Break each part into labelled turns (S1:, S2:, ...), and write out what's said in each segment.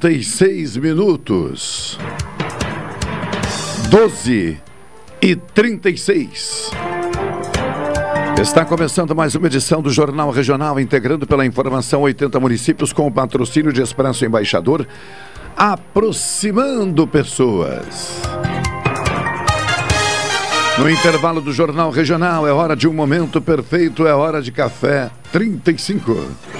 S1: 36 minutos. 12 e 36. Está começando mais uma edição do Jornal Regional, integrando pela informação 80 municípios com o patrocínio de Expresso Embaixador, aproximando pessoas. No intervalo do Jornal Regional, é hora de um momento perfeito, é hora de café 35.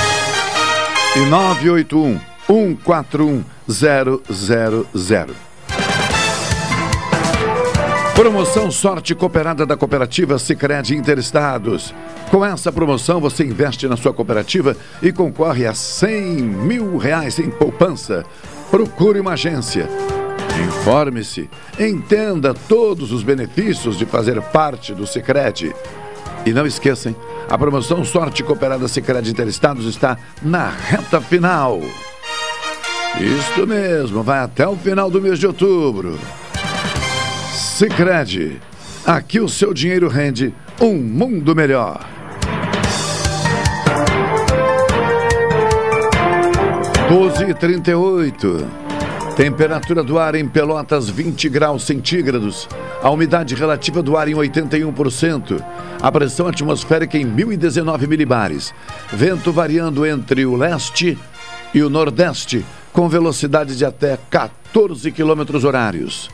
S1: e 981 141 000. Promoção Sorte Cooperada da Cooperativa Sicredi Interestados. Com essa promoção, você investe na sua cooperativa e concorre a 100 mil reais em poupança. Procure uma agência. Informe-se, entenda todos os benefícios de fazer parte do Sicredi. E não esqueçam, a promoção Sorte Cooperada Sicredi Interestados está na reta final. Isto mesmo, vai até o final do mês de outubro. Sicredi, aqui o seu dinheiro rende um mundo melhor. Doze e trinta e oito. Temperatura do ar em Pelotas 20 graus centígrados. A umidade relativa do ar em 81%. A pressão atmosférica em 1019 milibares. Vento variando entre o leste e o nordeste, com velocidade de até 14 quilômetros horários.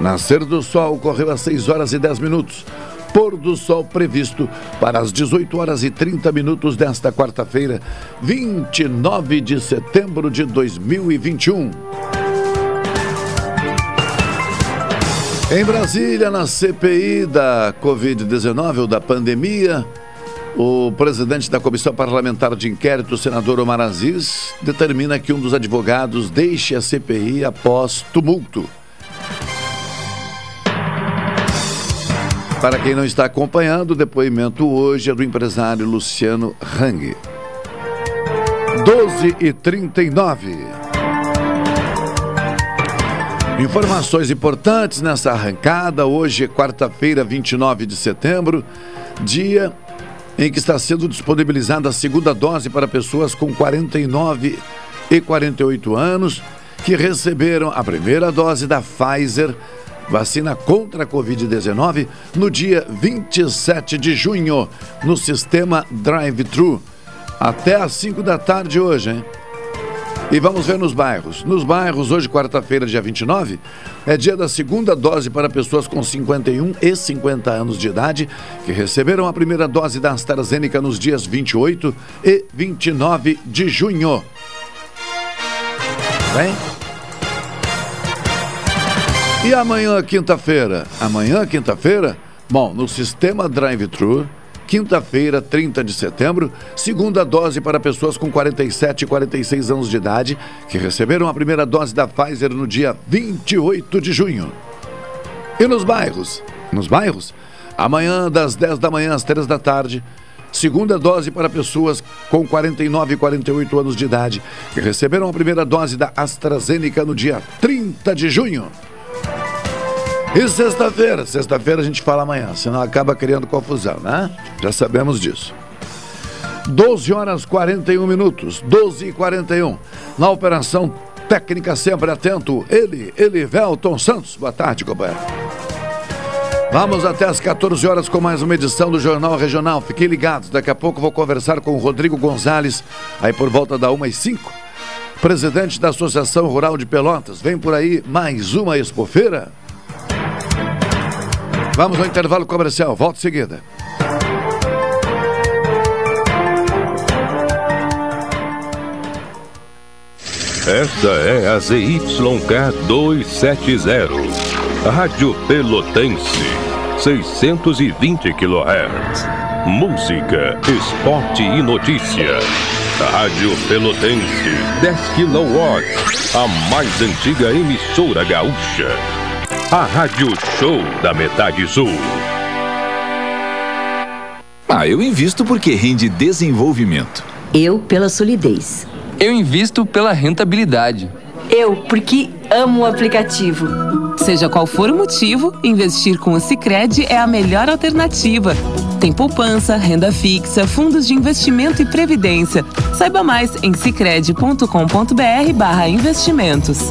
S1: Nascer do sol ocorreu às 6 horas e 10 minutos. Pôr do sol previsto para as 18 horas e 30 minutos desta quarta-feira, 29 de setembro de 2021. Em Brasília, na CPI da Covid-19 ou da pandemia, o presidente da Comissão Parlamentar de Inquérito, o senador Omar Aziz, determina que um dos advogados deixe a CPI após tumulto. Para quem não está acompanhando, o depoimento hoje é do empresário Luciano Hang. 12 e 39. Informações importantes nessa arrancada. Hoje é quarta-feira, 29 de setembro, dia em que está sendo disponibilizada a segunda dose para pessoas com 49 e 48 anos que receberam a primeira dose da Pfizer, vacina contra a Covid-19, no dia 27 de junho, no sistema Drive-Thru. Até às 5 da tarde hoje, hein? E vamos ver nos bairros. Nos bairros, hoje, quarta-feira, dia 29, é dia da segunda dose para pessoas com 51 e 50 anos de idade que receberam a primeira dose da AstraZeneca nos dias 28 e 29 de junho. Bem? E amanhã, quinta-feira? Amanhã, quinta-feira? Bom, no sistema drive-thru quinta-feira, 30 de setembro, segunda dose para pessoas com 47 e 46 anos de idade que receberam a primeira dose da Pfizer no dia 28 de junho. E nos bairros? Nos bairros? Amanhã, das 10 da manhã às 3 da tarde, segunda dose para pessoas com 49 e 48 anos de idade que receberam a primeira dose da AstraZeneca no dia 30 de junho. E sexta-feira? Sexta-feira a gente fala amanhã, senão acaba criando confusão, né? Já sabemos disso. 12 horas 41 minutos, 12 e 41. Na operação técnica sempre atento, ele, Elivelton Santos. Boa tarde, companheiro. Vamos até as 14 horas com mais uma edição do Jornal Regional. Fiquem ligados, daqui a pouco vou conversar com o Rodrigo Gonzalez, aí por volta da 1 e 5 presidente da Associação Rural de Pelotas. Vem por aí mais uma expofeira? Vamos ao intervalo comercial. Volta em seguida.
S2: Esta é a ZYK 270, Rádio Pelotense, 620 kHz. Música, esporte e notícia. Rádio Pelotense, 10 kW, a mais antiga emissora gaúcha a Rádio Show da Metade Sul.
S3: Ah, eu invisto porque rende desenvolvimento.
S4: Eu pela solidez.
S5: Eu invisto pela rentabilidade.
S6: Eu porque amo o aplicativo.
S7: Seja qual for o motivo, investir com o Sicredi é a melhor alternativa. Tem poupança, renda fixa, fundos de investimento e previdência. Saiba mais em sicredi.com.br/investimentos.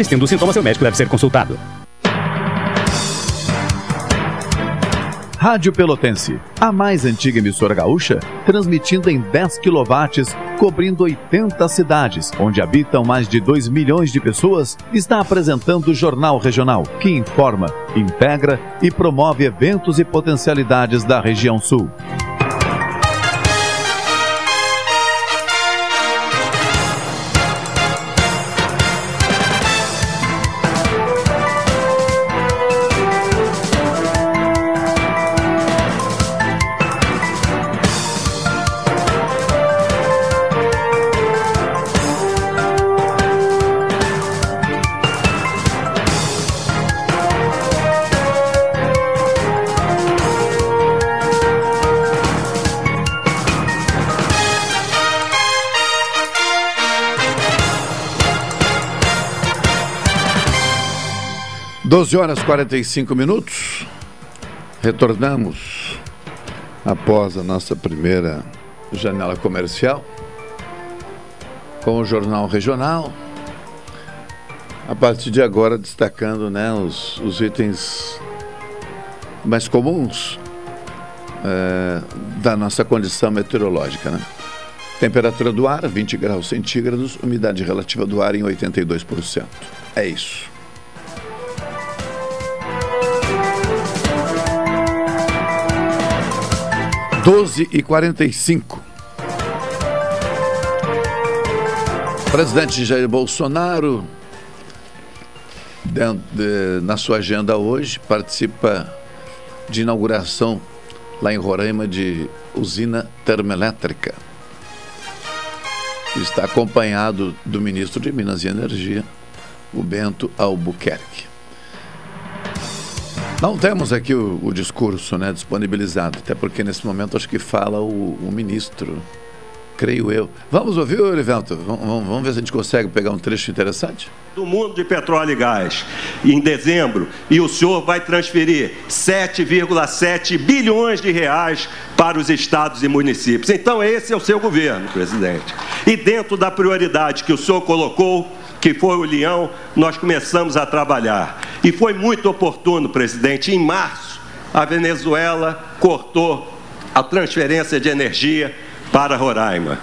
S8: Persistindo o sintoma, seu médico deve ser consultado.
S9: Rádio Pelotense, a mais antiga emissora gaúcha, transmitindo em 10 kW, cobrindo 80 cidades, onde habitam mais de 2 milhões de pessoas, está apresentando o Jornal Regional, que informa, integra e promove eventos e potencialidades da região sul.
S1: Doze horas e 45 minutos. Retornamos após a nossa primeira janela comercial com o Jornal Regional. A partir de agora, destacando né, os, os itens mais comuns é, da nossa condição meteorológica. Né? Temperatura do ar, 20 graus centígrados, umidade relativa do ar em 82%. É isso. Doze e quarenta e cinco. Presidente Jair Bolsonaro, dentro de, na sua agenda hoje, participa de inauguração lá em Roraima de usina termoelétrica. Está acompanhado do ministro de Minas e Energia, o Bento Albuquerque. Não temos aqui o, o discurso né, disponibilizado, até porque nesse momento acho que fala o, o ministro, creio eu. Vamos ouvir, Olivelto? Vamos, vamos ver se a gente consegue pegar um trecho interessante?
S8: do mundo de petróleo e gás em dezembro e o senhor vai transferir 7,7 bilhões de reais para os estados e municípios. Então esse é o seu governo, presidente. E dentro da prioridade que o senhor colocou, que foi o leão, nós começamos a trabalhar. E foi muito oportuno, presidente, em março a Venezuela cortou a transferência de energia para Roraima.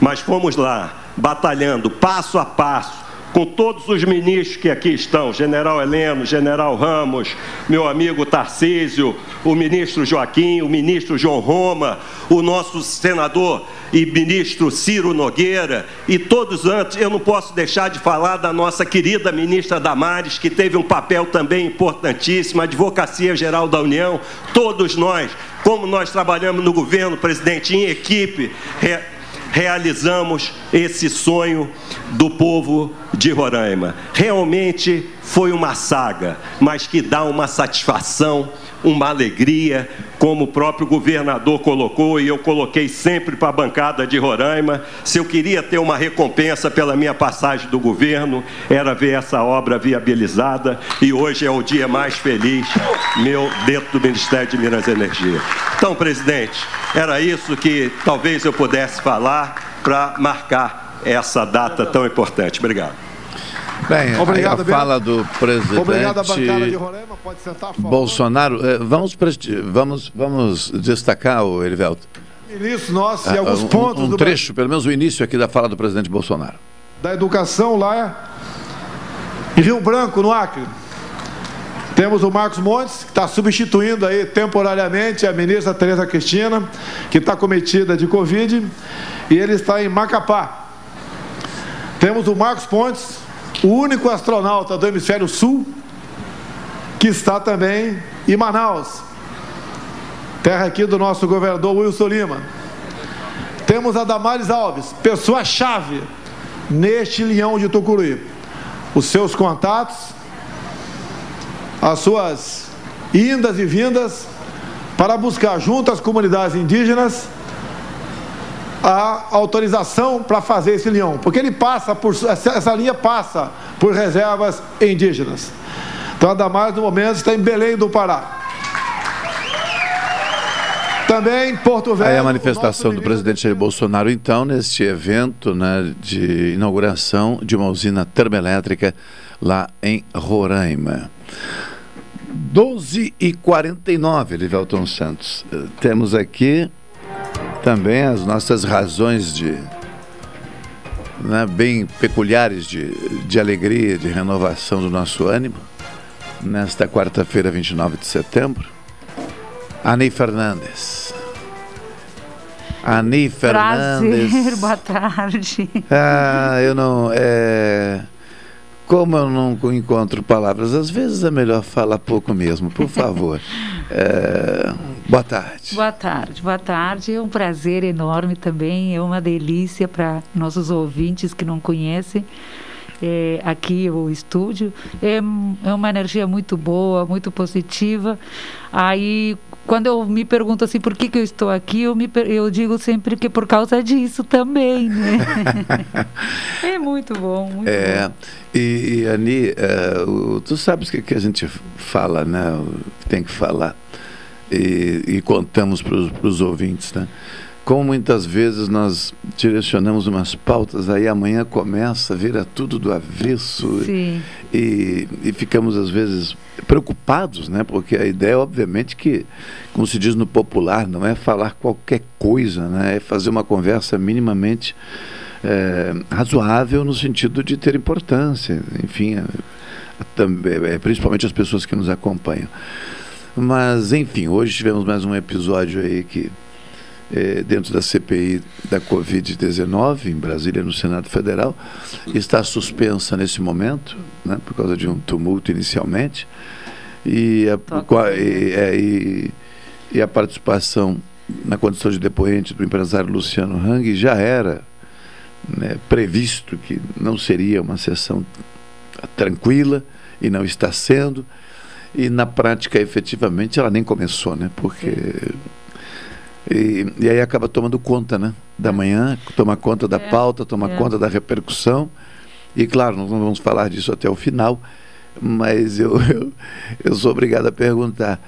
S8: Mas fomos lá batalhando passo a passo com todos os ministros que aqui estão, General Heleno, General Ramos, meu amigo Tarcísio, o ministro Joaquim, o ministro João Roma, o nosso senador e ministro Ciro Nogueira e todos antes, eu não posso deixar de falar da nossa querida ministra Damares, que teve um papel também importantíssimo, a Advocacia Geral da União, todos nós, como nós trabalhamos no governo, presidente, em equipe, realizamos esse sonho do povo de Roraima. Realmente foi uma saga, mas que dá uma satisfação, uma alegria, como o próprio governador colocou e eu coloquei sempre para a bancada de Roraima. Se eu queria ter uma recompensa pela minha passagem do governo, era ver essa obra viabilizada e hoje é o dia mais feliz meu dentro do Ministério de Minas e Energia. Então, presidente, era isso que talvez eu pudesse falar para marcar essa data tão importante. Obrigado.
S1: Bem, Obrigado, a fala do presidente Obrigado Roraima. Pode sentar. Bolsonaro, eh, vamos, vamos, vamos destacar, o Erivelto.
S10: Ministro nosso e alguns pontos
S1: um, um
S10: do
S1: trecho, pelo menos o início aqui da fala do presidente Bolsonaro.
S10: Da educação lá em Rio Branco, no Acre. Temos o Marcos Montes, que está substituindo aí temporariamente a ministra Tereza Cristina, que está cometida de Covid, e ele está em Macapá. Temos o Marcos Pontes, o único astronauta do hemisfério sul, que está também em Manaus, terra aqui do nosso governador Wilson Lima. Temos a Damares Alves, pessoa-chave neste leão de Tucuruí. Os seus contatos, as suas indas e vindas para buscar junto às comunidades indígenas a autorização para fazer esse leão, porque ele passa por essa linha passa por reservas indígenas. Então a Damares no momento está em Belém do Pará. Também Porto Velho.
S1: Aí a manifestação do presidente Jair Bolsonaro, então, neste evento né, de inauguração de uma usina termoelétrica lá em Roraima. 12 e 49, Livelton Santos. Eh, Temos aqui também as nossas razões de. Né, bem peculiares de, de alegria, de renovação do nosso ânimo. Nesta quarta-feira, 29 de setembro. Ani Fernandes. Ani Fernandes.
S11: Prazer, boa tarde.
S1: Ah, eu não. É... Como eu não encontro palavras, às vezes é melhor falar pouco mesmo, por favor. É... Boa tarde.
S11: Boa tarde, boa tarde. É um prazer enorme também, é uma delícia para nossos ouvintes que não conhecem. É, aqui o estúdio é, é uma energia muito boa, muito positiva. Aí quando eu me pergunto assim por que, que eu estou aqui, eu, me, eu digo sempre que por causa disso também, né? é muito bom, muito
S1: é,
S11: bom.
S1: E, e Ani, o, tu sabes o que, que a gente fala, né? Tem que falar. E, e contamos para os ouvintes, né? Como muitas vezes nós direcionamos umas pautas, aí amanhã começa, vira tudo do avesso
S11: Sim.
S1: E, e ficamos às vezes preocupados, né? Porque a ideia, obviamente, que, como se diz no popular, não é falar qualquer coisa, né? É fazer uma conversa minimamente é, razoável no sentido de ter importância, enfim, é, é, principalmente as pessoas que nos acompanham. Mas, enfim, hoje tivemos mais um episódio aí que é, dentro da CPI da Covid-19 em Brasília, no Senado Federal, está suspensa nesse momento, né, por causa de um tumulto inicialmente, e a, e, é, e, e a participação na condição de depoente do empresário Luciano Hang já era né, previsto que não seria uma sessão tranquila e não está sendo e na prática efetivamente ela nem começou, né? Porque e, e, aí acaba tomando conta né, da manhã, toma conta da é, pauta, toma é. conta da repercussão. E claro, nós não vamos falar disso até o final, mas eu, eu, eu sou obrigado a perguntar: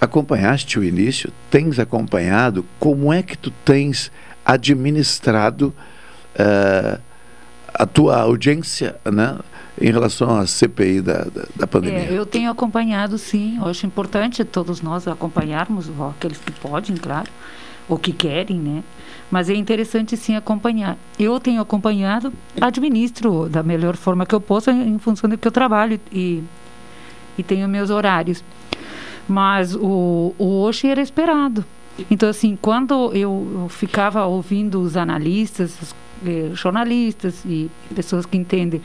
S1: acompanhaste o início? Tens acompanhado? Como é que tu tens administrado uh, a tua audiência né, em relação à CPI da, da, da pandemia?
S11: É, eu tenho acompanhado, sim. Eu acho importante todos nós acompanharmos, aqueles que podem, claro ou que querem, né? Mas é interessante sim acompanhar. Eu tenho acompanhado, administro da melhor forma que eu posso em função do que eu trabalho e, e tenho meus horários. Mas o, o hoje era esperado. Então, assim, quando eu ficava ouvindo os analistas, os, eh, jornalistas e pessoas que entendem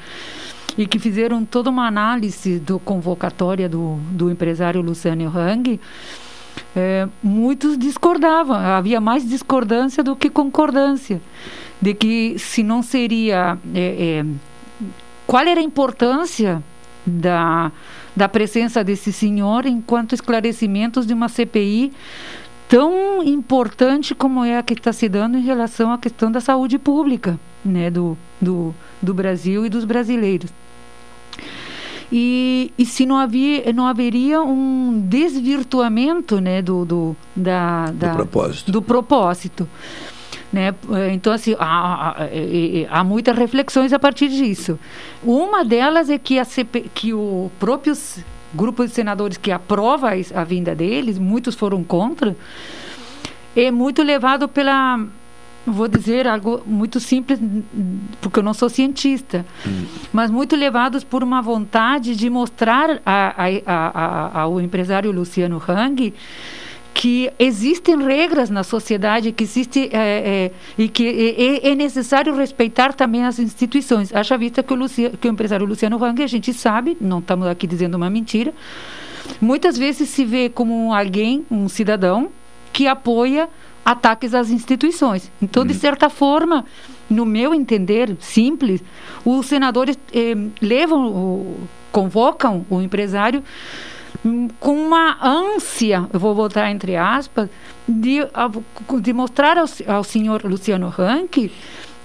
S11: e que fizeram toda uma análise do convocatória do, do empresário Luciano Hang, é, muitos discordavam, havia mais discordância do que concordância, de que se não seria. É, é, qual era a importância da, da presença desse senhor enquanto esclarecimentos de uma CPI tão importante como é a que está se dando em relação à questão da saúde pública né, do, do, do Brasil e dos brasileiros. E, e se não, havia, não haveria um desvirtuamento né, do, do, da, da,
S1: do propósito.
S11: Do propósito. Né? Então, assim, há, há, há, muitas reflexões a partir disso. Uma delas é que, a CP, que o próprio grupo de senadores que aprova a vinda deles, muitos foram contra, é muito levado pela vou dizer algo muito simples, porque eu não sou cientista, hum. mas muito levados por uma vontade de mostrar a, a, a, ao empresário Luciano Hang que existem regras na sociedade que existe é, é, e que é, é, necessário respeitar também as instituições. Acha vista que o, Lucia, que o empresário Luciano Hang, a gente sabe, não estamos aqui dizendo uma mentira, muitas vezes se vê como alguém, um cidadão, que apoia ataques às instituições. Então, de uhum. certa forma, no meu entender simples, os senadores eh, levam, convocam o empresário hum, com uma ânsia, eu vou botar entre aspas, de, de mostrar ao, ao senhor Luciano Rank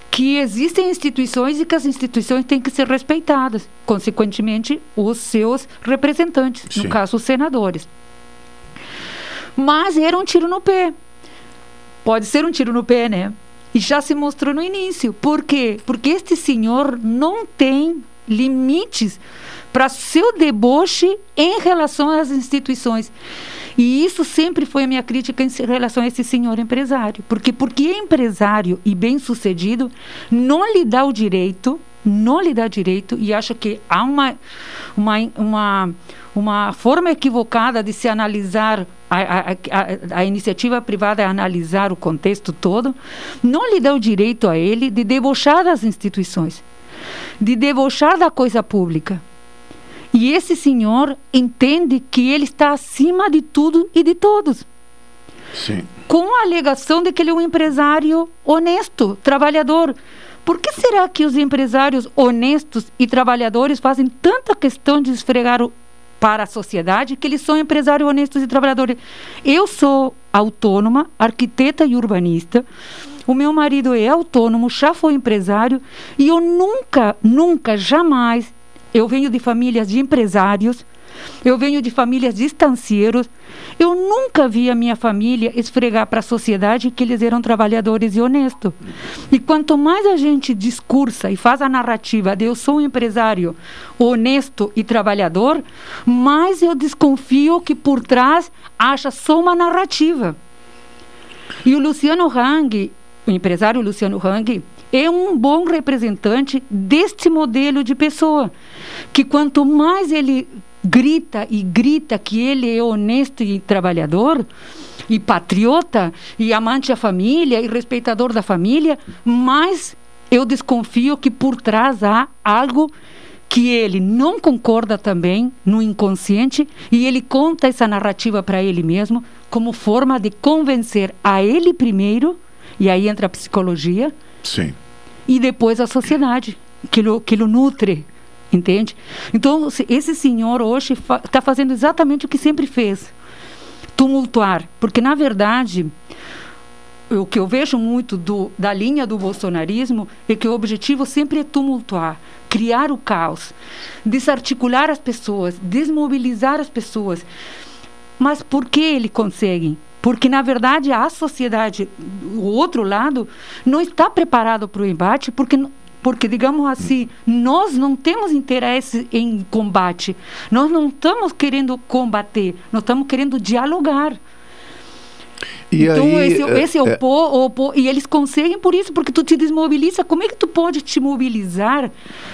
S11: que existem instituições e que as instituições têm que ser respeitadas, consequentemente, os seus representantes, Sim. no caso, os senadores. Mas era um tiro no pé, Pode ser um tiro no pé, né? E já se mostrou no início. Por quê? Porque este senhor não tem limites para seu deboche em relação às instituições. E isso sempre foi a minha crítica em relação a esse senhor empresário. Porque porque empresário e bem-sucedido não lhe dá o direito, não lhe dá direito e acha que há uma uma, uma uma forma equivocada de se analisar a, a, a, a, iniciativa privada é analisar o contexto todo, não lhe dá o direito a ele de debochar das instituições, de debochar da coisa pública. E esse senhor entende que ele está acima de tudo e de todos.
S1: Sim.
S11: Com a alegação de que ele é um empresário honesto, trabalhador. Por que será que os empresários honestos e trabalhadores fazem tanta questão de esfregar o, para a sociedade que eles são empresários honestos e trabalhadores. Eu sou autônoma, arquiteta e urbanista. O meu marido é autônomo, já foi empresário e eu nunca, nunca, jamais, eu venho de famílias de empresários, eu venho de famílias de estancieiros. Eu nunca vi a minha família esfregar para a sociedade que eles eram trabalhadores e honestos. E quanto mais a gente discursa e faz a narrativa de eu sou um empresário honesto e trabalhador, mais eu desconfio que por trás acha só uma narrativa. E o Luciano Hang, o empresário Luciano Hang, é um bom representante deste modelo de pessoa, que quanto mais ele grita e grita que ele é honesto e trabalhador e patriota e amante da família e respeitador da família, mas eu desconfio que por trás há algo que ele não concorda também no inconsciente e ele conta essa narrativa para ele mesmo como forma de convencer a ele primeiro, e aí entra a psicologia,
S1: Sim.
S11: e depois a sociedade, que o, que o nutre Entende? Então, esse senhor hoje está fa fazendo exatamente o que sempre fez: tumultuar. Porque, na verdade, o que eu vejo muito do, da linha do bolsonarismo é que o objetivo sempre é tumultuar, criar o caos, desarticular as pessoas, desmobilizar as pessoas. Mas por que ele consegue? Porque, na verdade, a sociedade, o outro lado, não está preparado para o embate, porque porque, digamos assim, nós não temos interesse em combate. Nós não estamos querendo combater, nós estamos querendo dialogar.
S1: E
S11: então,
S1: aí,
S11: esse,
S1: é,
S11: esse é, o, o po, E eles conseguem por isso, porque tu te desmobiliza. Como é que tu pode te mobilizar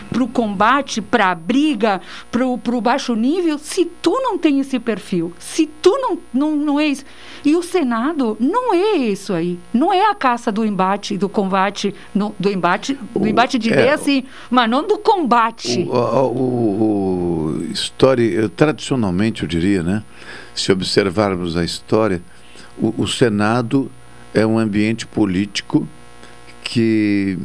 S11: para o combate, para a briga, para o baixo nível, se tu não tem esse perfil? Se tu não, não, não é isso. E o Senado não é isso aí. Não é a caça do embate, do combate, no, do embate, do embate de
S1: é,
S11: ideias, assim, mas não do combate.
S1: O, o, o, o história, tradicionalmente, eu diria, né? Se observarmos a história o, o Senado é um ambiente político que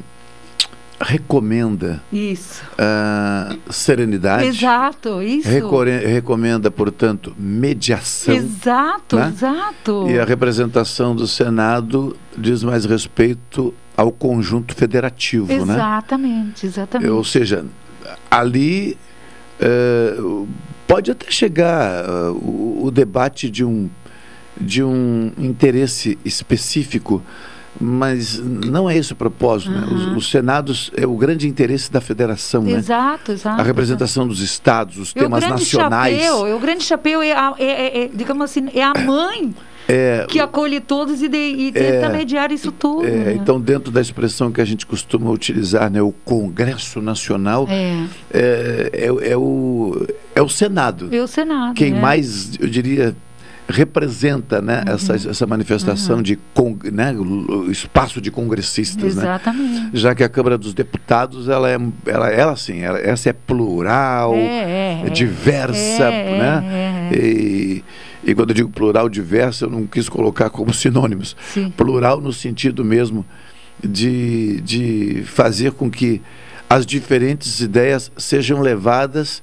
S1: recomenda
S11: isso.
S1: Uh, serenidade.
S11: Exato, isso.
S1: recomenda, portanto, mediação.
S11: Exato,
S1: né?
S11: exato.
S1: E a representação do Senado diz mais respeito ao conjunto federativo,
S11: exatamente,
S1: né?
S11: Exatamente, exatamente.
S1: Ou seja, ali uh, pode até chegar uh, o, o debate de um de um interesse específico, mas não é esse o propósito. Uhum. Né? Os, os, senados é o grande interesse da federação,
S11: exato,
S1: né?
S11: Exato,
S1: A representação dos estados, os
S11: e
S1: temas nacionais.
S11: Chapéu, o grande chapéu é, a, é, é, é digamos assim, é a mãe.
S1: É,
S11: que acolhe todos e, de, e tenta é, mediar isso tudo.
S1: É,
S11: né?
S1: Então, dentro da expressão que a gente costuma utilizar, né, o Congresso Nacional
S11: é,
S1: é, é, o, é o Senado.
S11: É o Senado.
S1: Quem
S11: é.
S1: mais, eu diria, representa né, uhum. essa, essa manifestação uhum. de né, o espaço de congressistas.
S11: Exatamente.
S1: Né? Já que a Câmara dos Deputados, ela é, ela, ela sim, ela, essa é plural,
S11: é, é,
S1: diversa,
S11: é,
S1: né? E, e quando eu digo plural, diversa, eu não quis colocar como sinônimos.
S11: Sim.
S1: Plural no sentido mesmo de, de fazer com que as diferentes ideias sejam levadas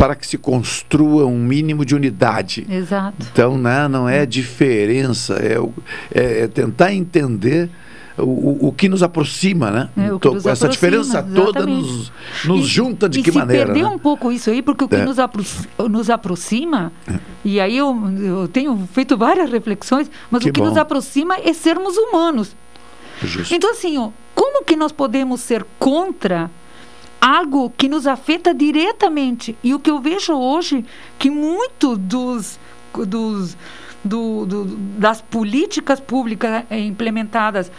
S1: para que se construa um mínimo de unidade.
S11: Exato.
S1: Então, né, não é diferença, é, é, é tentar entender o, o, que nos aproxima, né?
S11: É,
S1: então,
S11: nos
S1: essa
S11: aproxima,
S1: diferença toda nos, nos
S11: e,
S1: junta de que maneira?
S11: perder
S1: né?
S11: um pouco isso aí, porque o que
S1: É.
S11: nos, apro nos aproxima, e aí eu, eu tenho feito várias reflexões, mas
S1: Que
S11: o que
S1: bom.
S11: nos aproxima é sermos humanos.
S1: Justo.
S11: Então, assim, ó, como que nós podemos ser contra algo que nos afeta diretamente. E o que eu vejo hoje, que muito dos, dos do, do, das políticas públicas implementadas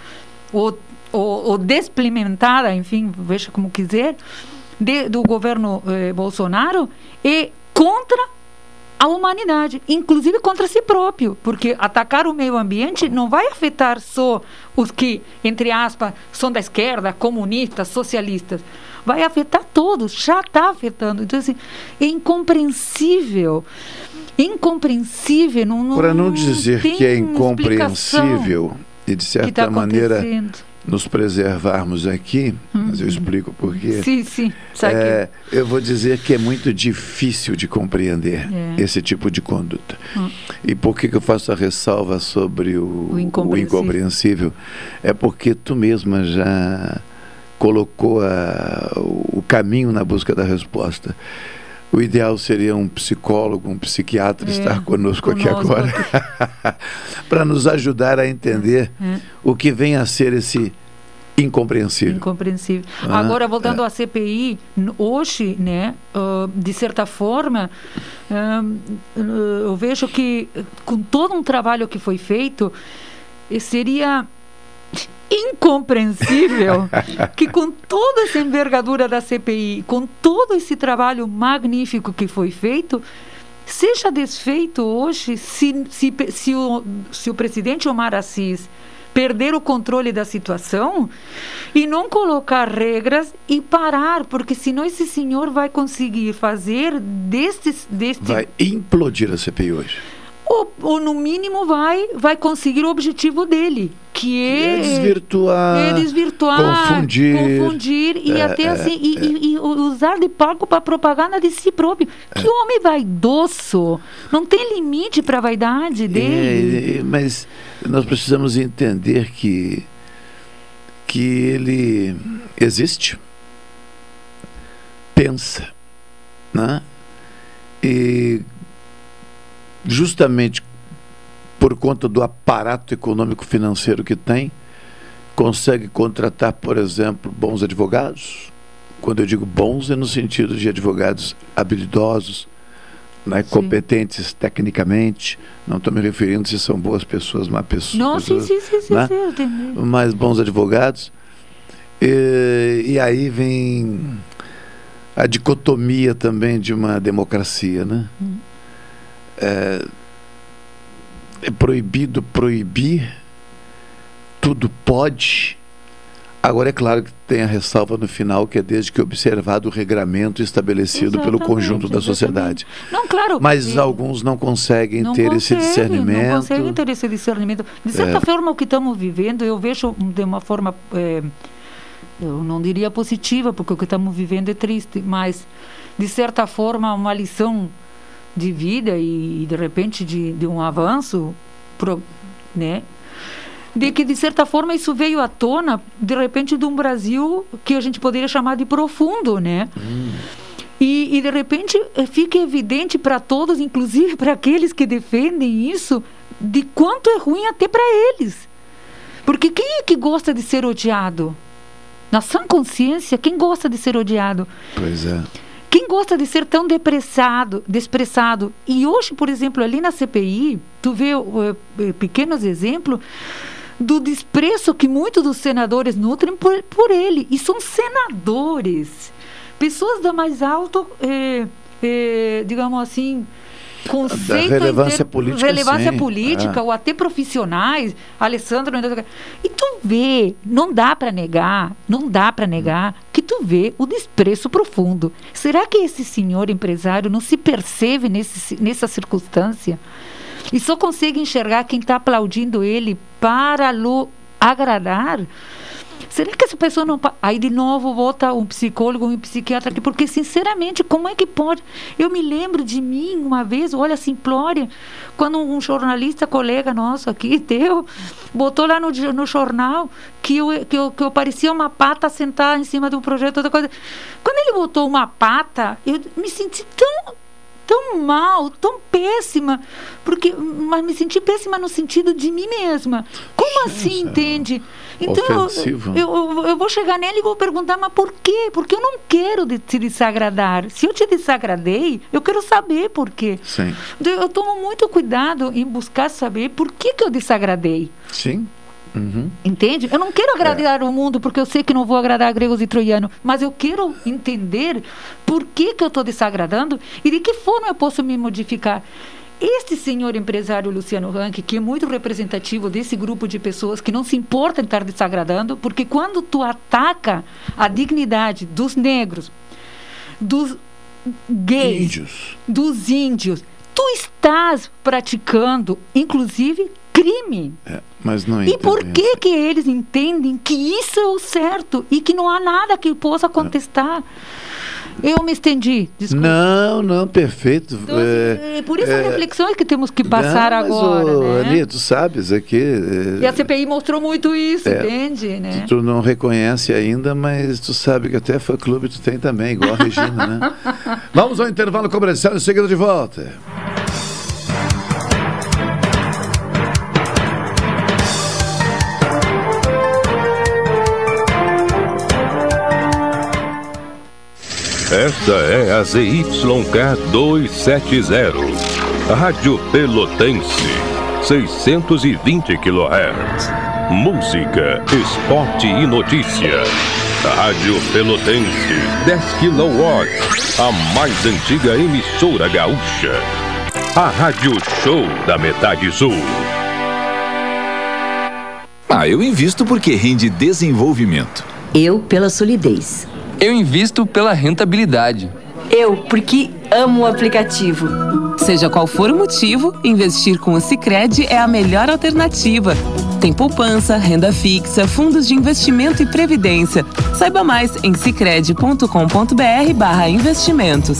S11: ou, ou, ou desimplementadas, enfim, veja como quiser, de, do governo eh, Bolsonaro, é contra a humanidade, inclusive contra si próprio, porque atacar o meio ambiente não vai afetar só os que, entre aspas, são da esquerda, comunistas, socialistas, vai afetar todos, já está afetando. Então, assim, é incompreensível. Incompreensível. Não,
S1: Para não dizer que é incompreensível e, de certa tá maneira, nos preservarmos aqui, uhum. mas eu uhum. explico por quê.
S11: Sim, sim.
S1: É, eu vou dizer que é muito difícil de compreender é. esse tipo de conduta. Uhum. E por que, que eu faço a ressalva sobre o, o, incompreensível. o incompreensível? É porque tu mesma já colocou a, o caminho na busca da resposta. O ideal seria um psicólogo, um psiquiatra é, estar conosco, aqui agora, para nos ajudar a entender é. o que vem a ser esse incompreensível.
S11: Incompreensível. Ah, agora, voltando é. à CPI, hoje, né, uh, de certa forma, uh, eu vejo que com todo um trabalho que foi feito, seria incompreensível que com toda essa envergadura da CPI, com todo esse trabalho magnífico que foi feito, seja desfeito hoje se, se, se, o, se o presidente Omar Assis perder o controle da situação e não colocar regras e parar, porque senão esse senhor vai conseguir fazer destes... Deste...
S1: Vai implodir a CPI hoje
S11: ou, ou no mínimo vai, vai conseguir o objetivo dele, que é,
S1: é desvirtuar,
S11: é desvirtuar,
S1: confundir,
S11: confundir e é, até é, assim e, é. e, e, usar de palco para propaganda de si próprio. Que é. homem vaidoso! Não tem limite para a vaidade dele.
S1: mas nós precisamos entender que que ele existe, pensa, né? E justamente por conta do aparato econômico financeiro que tem, consegue contratar, por exemplo, bons advogados. Quando eu digo bons, é no sentido de advogados habilidosos, né, competentes tecnicamente. Não estou me referindo se são boas pessoas, má pessoas.
S11: Não, sim, sim, sim, sim,
S1: né?
S11: sim
S1: Mas bons advogados. E, e aí vem a dicotomia também de uma democracia, né? Hum é, é proibido proibir, tudo pode. Agora é claro que tem a ressalva no final que é desde que observado o regramento estabelecido exatamente, pelo conjunto da sociedade.
S11: Não, claro.
S1: Mas alguns não conseguem não ter consegue, esse discernimento. Não
S11: conseguem ter esse discernimento. De certa é. forma, o que estamos vivendo, eu vejo de uma forma, é, eu não diria positiva, porque o que estamos vivendo é triste, mas de certa forma, uma lição de vida e, de repente de, de um avanço, pro, né? De que de certa forma isso veio à tona de repente de um Brasil que a gente poderia chamar de profundo, né? Hum. E, e de repente eh, fica evidente para todos, inclusive para aqueles que defendem isso, de quanto é ruim até para eles. Porque quem é que gosta de ser odiado? Na sã consciência, quem gosta de ser odiado?
S1: Pois é.
S11: Quem gosta de ser tão depressado, desprezado? E hoje, por exemplo, ali na CPI, tu vê uh, pequenos exemplos do desprezo que muitos dos senadores nutrem por, por ele. E são senadores, pessoas da mais alta, eh, eh, digamos assim, conceito
S1: da relevância política,
S11: relevância sim. política é. ou até profissionais, Alessandro, e tu vê, não dá para negar, não dá para negar que tu vê o desprezo profundo. Será que esse senhor empresário não se percebe nesse, nessa circunstância? E só consegue enxergar quem está aplaudindo ele para lo agradar? Será que essa pessoa não. Aí de novo volta um psicólogo, um psiquiatra aqui, porque sinceramente, como é que pode? Eu me lembro de mim uma vez, olha, simplória, quando um jornalista, colega nosso aqui, teu, botou lá no, no jornal que eu, que, eu, que eu parecia uma pata sentada em cima de um projeto, outra coisa. Quando ele botou uma pata, eu me senti tão tão mal, tão péssima, porque mas me senti péssima no sentido de mim mesma. Como assim, entende? Então eu, eu, eu, vou chegar nele e vou perguntar, mas por quê? Porque eu não quero de, te desagradar. Se eu te desagradei, eu quero saber por quê.
S1: Sim.
S11: Então, eu tomo muito cuidado em buscar saber por que, que eu desagradei.
S1: Sim. Uhum.
S11: Entende? Eu não quero agradar é. o mundo porque eu sei que não vou agradar gregos e troianos, mas eu quero entender por que, que eu estou desagradando e de que forma eu posso me modificar. Este senhor empresário Luciano Rank, que é muito representativo desse grupo de pessoas que não se importa em estar desagradando, porque quando tu ataca a dignidade dos negros, dos gays,
S1: índios.
S11: dos índios, tu estás praticando, inclusive, crime.
S1: É, mas não
S11: e por que que eles entendem que isso é o certo e que não há nada que possa contestar? É. Eu me estendi, desculpa.
S1: Não, não, perfeito.
S11: Então, é, é, por isso é, as reflexões que temos que passar não, agora.
S1: Né? Aninha, tu sabes aqui.
S11: É, e a CPI mostrou muito isso,
S1: é,
S11: entende? Né?
S1: Tu, tu, não reconhece ainda, mas tu sabe que até fã clube tu tem também, igual a Regina, né? Vamos ao intervalo comercial e seguida de volta.
S2: Esta é a ZYK 270, Rádio Pelotense, 620 kHz. Música, esporte e notícia. Rádio Pelotense, 10 kW, a mais antiga emissora gaúcha. A Rádio Show da Metade Sul.
S3: Ah, eu invisto porque rende desenvolvimento.
S4: Eu pela solidez.
S5: Eu invisto pela rentabilidade.
S6: Eu, porque amo o aplicativo.
S7: Seja qual for o motivo, investir com o Sicredi é a melhor alternativa. Tem poupança, renda fixa, fundos de investimento e previdência. Saiba mais em sicredi.com.br/investimentos.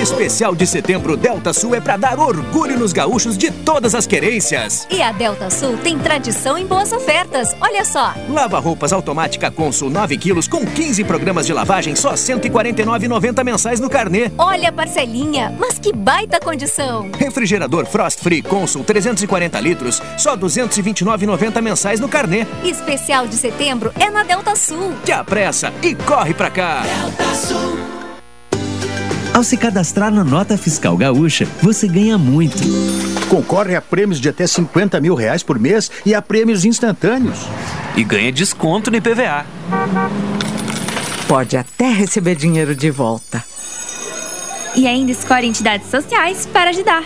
S12: especial de setembro Delta Sul é para dar orgulho nos gaúchos de todas as querências.
S13: E a Delta Sul tem tradição em boas ofertas. Olha só.
S12: Lava roupas automática Consul 9 quilos com 15 programas de lavagem só R$ 149,90 mensais no carnê.
S13: Olha a parcelinha, mas que baita condição.
S12: Refrigerador Frost Free Consul 340 litros só R$ 229,90 mensais no carnê.
S13: Especial de setembro é na Delta Sul.
S12: Que apressa e corre pra cá.
S13: Delta Sul.
S14: Ao se cadastrar na Nota Fiscal Gaúcha, você ganha muito.
S15: Concorre a prêmios de até 50 mil reais por mês e a prêmios instantâneos.
S16: E ganha desconto no IPVA.
S17: Pode até receber dinheiro de volta.
S13: E ainda escolhe entidades sociais para ajudar.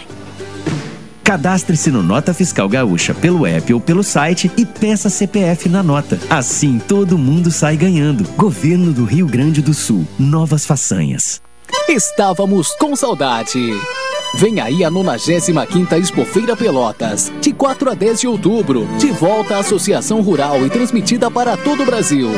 S14: Cadastre-se no Nota Fiscal Gaúcha pelo app ou pelo site e peça CPF na nota. Assim todo mundo sai ganhando. Governo do Rio Grande do Sul. Novas façanhas.
S18: Estávamos com saudade. Vem aí a 95ª Expofeira Pelotas, de 4 a 10 de outubro, de volta à Associação Rural e transmitida para todo o Brasil.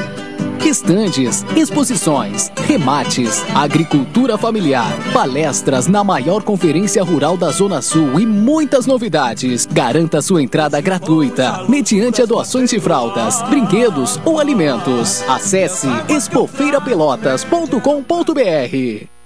S18: Estandes, exposições, remates, agricultura familiar, palestras na maior conferência rural da Zona Sul e muitas novidades. Garanta sua entrada gratuita, mediante doações de fraldas, brinquedos ou alimentos. Acesse expofeirapelotas.com.br.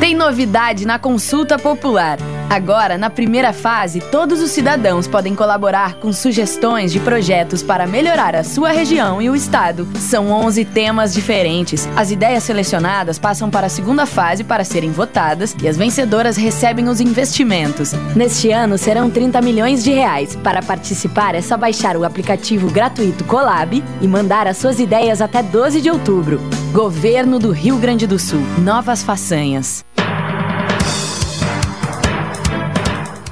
S6: Tem novidade na consulta popular. Agora, na primeira fase, todos os cidadãos podem colaborar com sugestões de projetos para melhorar a sua região e o estado. São 11 temas diferentes. As ideias selecionadas passam para a segunda fase para serem votadas e as vencedoras recebem os investimentos. Neste ano serão 30 milhões de reais. Para participar é só baixar o aplicativo gratuito Colab e mandar as suas ideias até 12 de outubro. Governo do Rio Grande do Sul. Novas façanhas.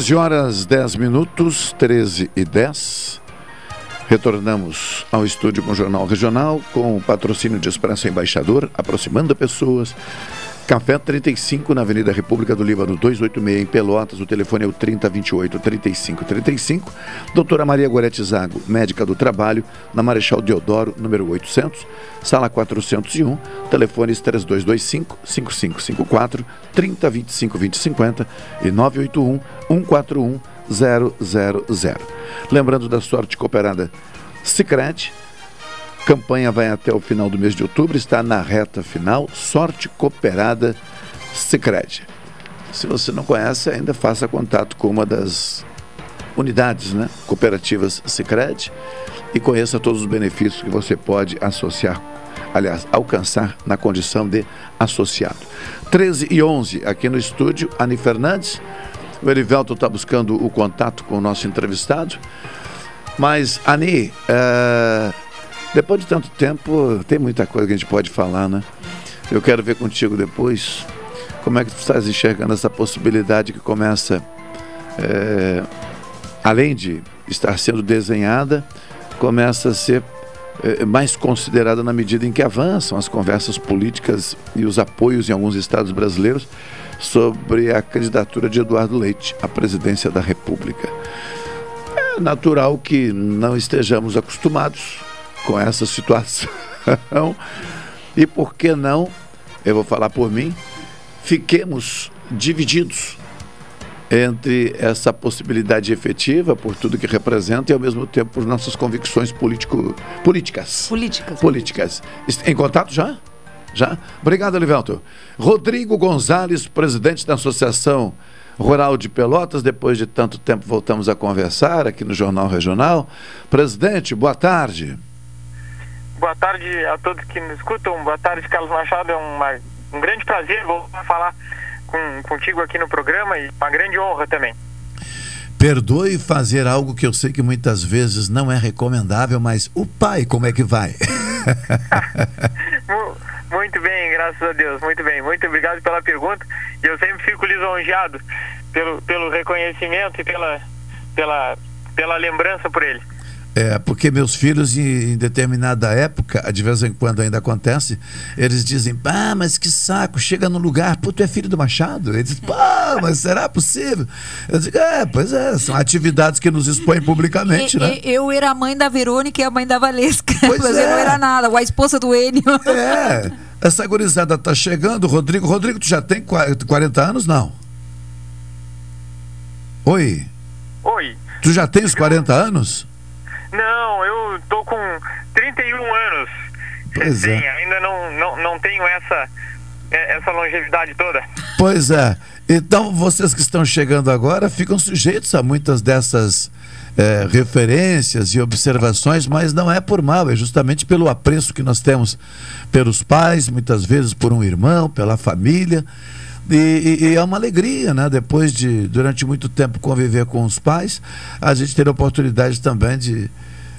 S1: Treze horas 10 minutos, 13 e 10. Retornamos ao estúdio com o Jornal Regional, com o patrocínio de Expresso Embaixador, aproximando pessoas. Café 35 na Avenida República do Líbano 286 em Pelotas. O telefone é o 3028 3535. Doutora Maria Gorete Zago, médica do trabalho, na Marechal Deodoro, número 800, sala 401. Telefones 3225 5554 3025 2050 e 981 141 000. Lembrando da sorte cooperada Sicredi Campanha vai até o final do mês de outubro, está na reta final. Sorte Cooperada Sicredi. Se você não conhece, ainda faça contato com uma das unidades, né, cooperativas Sicredi e conheça todos os benefícios que você pode associar, aliás, alcançar na condição de associado. 13 e 11 aqui no estúdio, Ani Fernandes. O Erivelto está buscando o contato com o nosso entrevistado. Mas, Ani, uh, depois de tanto tempo, tem muita coisa que a gente pode falar, né? Eu quero ver contigo depois como é que tu estás enxergando essa possibilidade que começa, é, além de estar sendo desenhada, começa a ser é, mais considerada na medida em que avançam as conversas políticas e os apoios em alguns estados brasileiros sobre a candidatura de Eduardo Leite à presidência da República. É natural que não estejamos acostumados com essa situação. e por que não, eu vou falar por mim, fiquemos divididos entre essa possibilidade efetiva por tudo que representa e ao mesmo tempo por nossas convicções político, políticas.
S11: Políticas.
S1: Políticas. Em contato já? Já? Obrigado, Livelto. Rodrigo Gonzalez, presidente da Associação Rural de Pelotas. Depois de tanto tempo, voltamos a conversar aqui no Jornal Regional. Presidente, boa tarde.
S19: Boa tarde a todos que nos escutam. Boa tarde, Carlos Machado. É uma, um grande prazer voltar a falar com, contigo aqui no programa e uma grande honra também.
S1: Perdoe fazer algo que eu sei que muitas vezes não é recomendável, mas o pai, como é que vai?
S19: muito bem, graças a Deus, muito bem. Muito obrigado pela pergunta. E eu sempre fico lisonjeado pelo, pelo reconhecimento e pela, pela, pela lembrança por ele.
S1: É, porque meus filhos, em, em, determinada época, de vez em quando ainda acontece, eles dizem, ah, mas que saco, chega num lugar, pô, tu é filho do Machado? Eles dizem, pá, mas será possível? Eu digo, é, pois é, são atividades que nos expõem publicamente,
S11: e,
S1: né?
S11: Eu era a mãe da Verônica e a mãe da Valesca, pois mas é. eu não era nada, a esposa do Enio.
S1: É, essa gurizada tá chegando, Rodrigo, Rodrigo, tu já tem 40 anos, não? Oi?
S19: Oi.
S1: Tu já tem os 40 anos?
S19: Não, eu tô com 31 anos.
S1: Pois
S19: Sim,
S1: é.
S19: ainda não, não, não tenho essa é, essa longevidade toda.
S1: Pois é. Então, vocês que estão chegando agora ficam sujeitos a muitas dessas é, referências e observações, mas não é por mal, é justamente pelo apreço que nós temos pelos pais, muitas vezes por um irmão, pela família. E, e, e, é uma alegria, né? Depois de, durante muito tempo, conviver com os pais, a gente ter a oportunidade também de,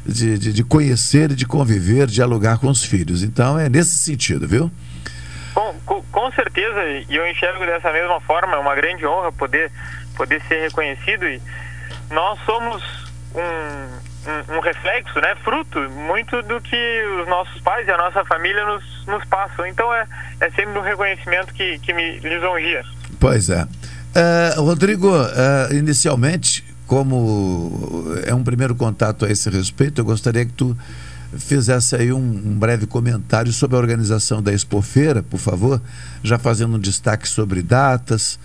S1: de, de, de conhecer, de conviver, dialogar com os filhos. Então, é nesse sentido, viu?
S19: Com, com, com certeza, e eu enxergo dessa mesma forma, é uma grande honra poder, poder ser reconhecido e nós somos um, um, um, reflexo, né, fruto muito do que os nossos pais e a nossa família nos, nos passam. Então é, é sempre um reconhecimento que, que me lisonjia.
S1: Pois é. é Rodrigo, é, inicialmente, como é um primeiro contato a esse respeito, eu gostaria que tu fizesse aí um, um, breve comentário sobre a organização da Expofeira, por favor, já fazendo um destaque sobre datas,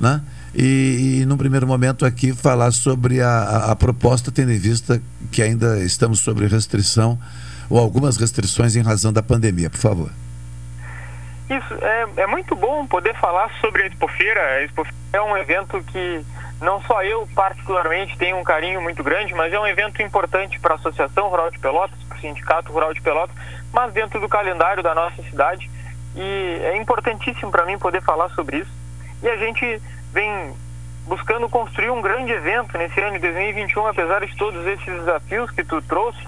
S1: né? E, e num primeiro momento aqui falar sobre a, a, proposta, tendo em vista que ainda estamos sobre restrição ou algumas restrições em razão da pandemia, por favor.
S19: Isso, é, é muito bom poder falar sobre a Expofeira. A Expofeira é um evento que não só eu particularmente tenho um carinho muito grande, mas é um evento importante para a Associação Rural de Pelotas, para o Sindicato Rural de Pelotas, mas dentro do calendário da nossa cidade. E é importantíssimo para mim poder falar sobre isso. E a gente vem buscando construir um grande evento nesse ano de 2021, apesar de todos esses desafios que tu trouxe,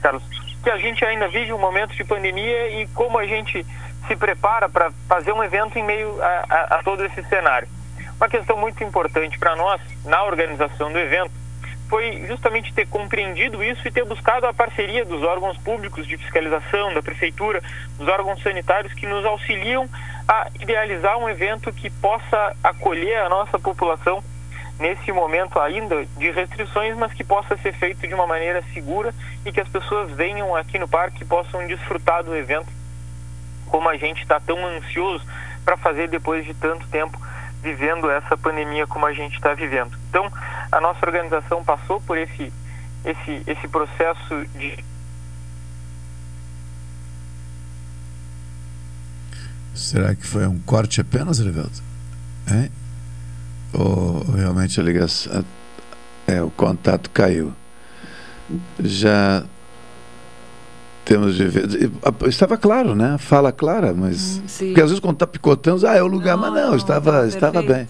S19: Carlos, que a gente ainda vive um momento de pandemia e como a gente se prepara para fazer um evento em meio a, a, a todo esse cenário. Uma questão muito importante para nós na organização do evento foi justamente ter compreendido isso e ter buscado a parceria dos órgãos públicos de fiscalização, da prefeitura, dos órgãos sanitários que nos auxiliam a idealizar um evento que possa acolher a nossa população nesse momento ainda de restrições, mas que possa ser feito de uma maneira segura e que as pessoas venham aqui no parque e possam desfrutar do evento como a gente está tão ansioso para fazer depois de tanto tempo vivendo essa pandemia como a gente está vivendo. Então, a nossa organização passou por esse, esse, esse processo de.
S1: Será que foi um corte apenas, Revelto? Hein? Ou realmente a ligação. É, o contato caiu. Já de. Estava claro, né? Fala clara, mas. Hum, porque às vezes quando está picotando, ah, é o lugar, não, mas não, estava, estava bem.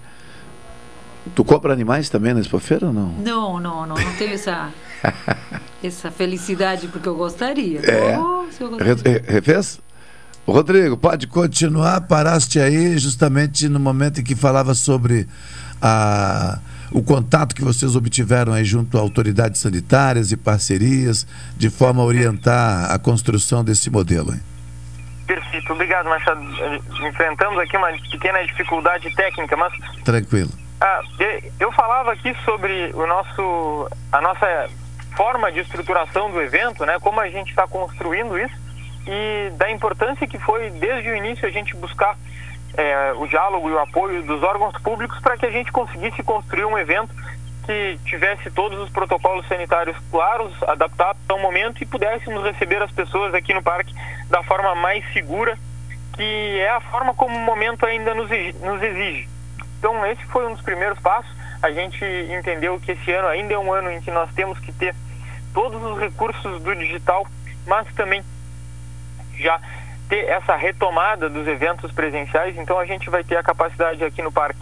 S1: Tu compra animais também na expofeira ou não?
S11: Não, não, não, não tenho essa, essa felicidade porque eu gostaria.
S1: É. Oh, eu gostaria. Refez? Rodrigo, pode continuar. Paraste aí justamente no momento em que falava sobre a o contato que vocês obtiveram aí junto a autoridades sanitárias e parcerias, de forma a orientar a construção desse modelo. Hein?
S19: Perfeito, obrigado, Machado. Enfrentamos aqui uma pequena dificuldade técnica, mas.
S1: Tranquilo.
S19: Ah, eu falava aqui sobre o nosso, a nossa forma de estruturação do evento, né? Como a gente está construindo isso e da importância que foi desde o início a gente buscar é, o diálogo e o apoio dos órgãos públicos para que a gente conseguisse construir um evento que tivesse todos os protocolos sanitários claros, adaptados ao momento e pudéssemos receber as pessoas aqui no parque da forma mais segura, que é a forma como o momento ainda nos exige. Então, esse foi um dos primeiros passos. A gente entendeu que esse ano ainda é um ano em que nós temos que ter todos os recursos do digital, mas também já ter essa retomada dos eventos presenciais, então a gente vai ter a capacidade aqui no parque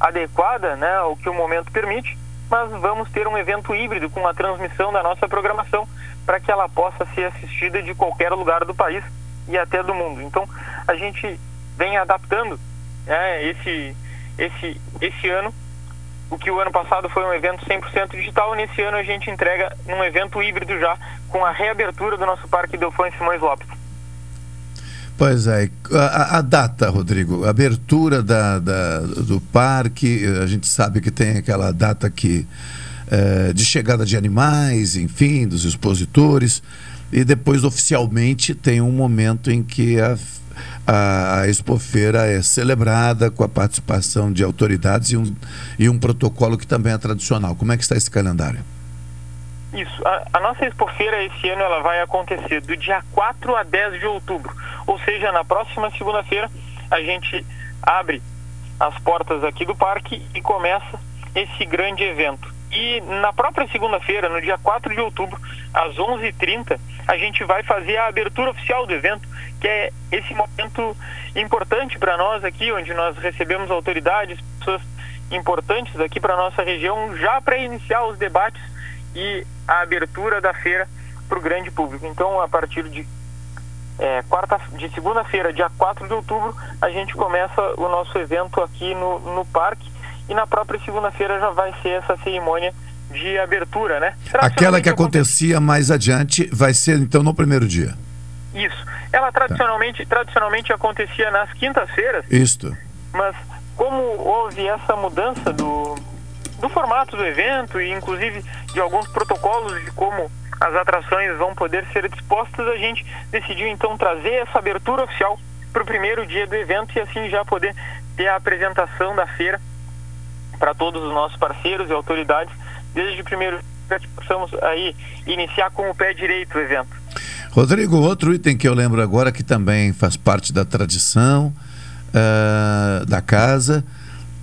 S19: adequada, né, ao que o momento permite, mas vamos ter um evento híbrido com a transmissão da nossa programação para que ela possa ser assistida de qualquer lugar do país e até do mundo. Então a gente vem adaptando né, esse, esse, esse ano. O que o ano passado foi um evento 100% digital, nesse ano a gente entrega um evento híbrido já com a reabertura do nosso Parque Delfões Simões Lopes.
S1: Pois é, a, a data, Rodrigo, abertura da, da, do parque, a gente sabe que tem aquela data que é, de chegada de animais, enfim, dos expositores, e depois oficialmente tem um momento em que a, a, a expofeira é celebrada com a participação de autoridades e um, e um protocolo que também é tradicional. Como é que está esse calendário?
S19: Isso. A, a, nossa expofeira esse ano ela vai acontecer do dia 4 a 10 de outubro. Ou seja, na próxima segunda-feira a gente abre as portas aqui do parque e começa esse grande evento. E na própria segunda-feira, no dia 4 de outubro, às 11h30, a gente vai fazer a abertura oficial do evento, que é esse momento importante para nós aqui, onde nós recebemos autoridades, pessoas importantes aqui para nossa região, já para iniciar os debates e a abertura da feira para o grande público. Então, a partir de é, quarta, de segunda-feira, dia 4 de outubro, a gente começa o nosso evento aqui no, no parque e na própria segunda-feira já vai ser essa cerimônia de abertura, né?
S1: Aquela que acontecia mais adiante vai ser então no primeiro dia.
S19: Isso. Ela tradicionalmente, tá. tradicionalmente acontecia nas quintas-feiras.
S1: Isto.
S19: Mas como houve essa mudança do, do formato do evento e inclusive de alguns protocolos de como as atrações vão poder ser dispostas, a gente decidiu então trazer essa abertura oficial para o primeiro dia do evento e assim já poder ter a apresentação da feira para todos os nossos parceiros e autoridades desde o primeiro dia que possamos aí iniciar com o pé direito o evento.
S1: Rodrigo, outro item que eu lembro agora que também faz parte da tradição uh, da casa,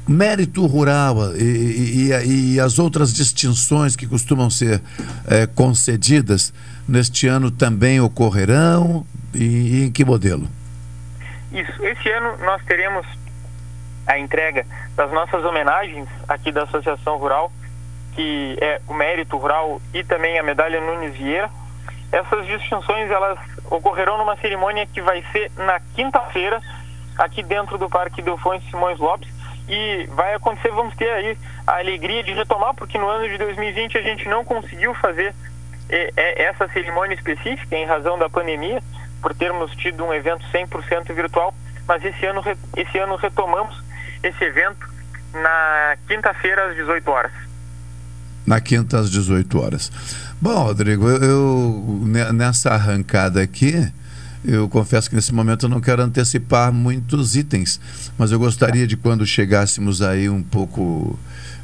S1: mérito rural e, e, e, as outras distinções que costumam ser uh, concedidas neste ano também ocorrerão e, e em que modelo?
S19: Isso, esse ano nós teremos a entrega das nossas homenagens aqui da Associação Rural, que é o Mérito Rural e também a Medalha Nunes Vieira. Essas distinções elas ocorrerão numa cerimônia que vai ser na quinta-feira, aqui dentro do Parque Delfões Simões Lopes. E vai acontecer, vamos ter aí a alegria de retomar, porque no ano de 2020 a gente não conseguiu fazer essa cerimônia específica em razão da pandemia, por termos tido um evento 100% virtual, mas esse ano, esse ano retomamos esse evento na quinta-feira às 18 horas.
S1: Na quinta às 18 horas. Bom, Rodrigo, eu, eu nessa arrancada aqui, eu confesso que nesse momento eu não quero antecipar muitos itens, mas eu gostaria de quando chegássemos aí um pouco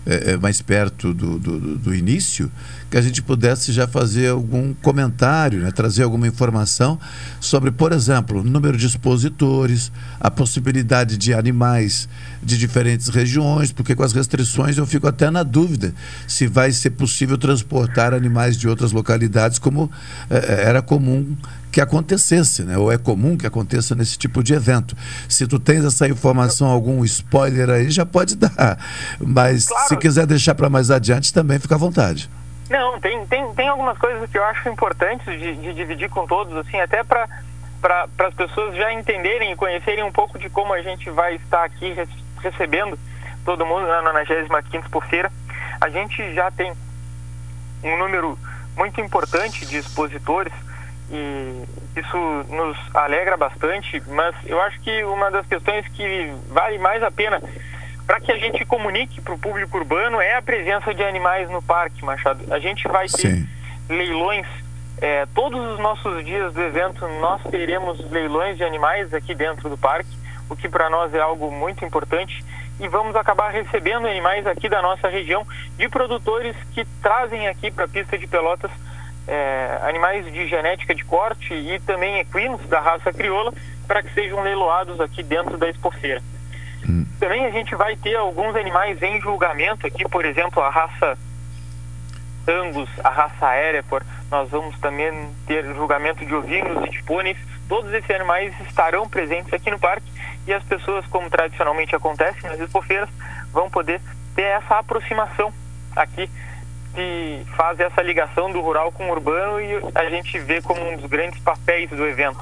S1: é, mais perto do, do, do, início, que a gente pudesse já fazer algum comentário, né? trazer alguma informação sobre, por exemplo, número de expositores, a possibilidade de animais de diferentes regiões, porque com as restrições eu fico até na dúvida se vai ser possível transportar animais de outras localidades como é, era comum que acontecesse, né? ou é comum que aconteça nesse tipo de evento. Se tu tens essa informação, algum spoiler aí, já pode dar. Mas claro. se quiser deixar para mais adiante, também fica à vontade.
S19: Não, tem, tem, tem algumas coisas que eu acho importantes de, de dividir com todos, assim, até para para as pessoas já entenderem e conhecerem um pouco de como a gente vai estar aqui recebendo todo mundo na 95 feira. A gente já tem um número muito importante de expositores e isso nos alegra bastante, mas eu acho que uma das questões que vale mais a pena para que a gente comunique para o público urbano é a presença de animais no parque, Machado. A gente vai ter Sim. leilões é, todos os nossos dias do evento nós teremos leilões de animais aqui dentro do parque, o que para nós é algo muito importante e vamos acabar recebendo animais aqui da nossa região de produtores que trazem aqui para a pista de Pelotas é, animais de genética de corte e também equinos da raça crioula para que sejam leiloados aqui dentro da expofeira. Hum. Também a gente vai ter alguns animais em julgamento aqui, por exemplo, a raça Angus, a raça Hereford, nós vamos também ter julgamento de ovinos e de pôneis. Todos esses animais estarão presentes aqui no parque e as pessoas, como tradicionalmente acontece nas expofeiras, vão poder ter essa aproximação aqui que faz essa ligação do rural com o urbano e a gente vê como um dos grandes papéis do evento.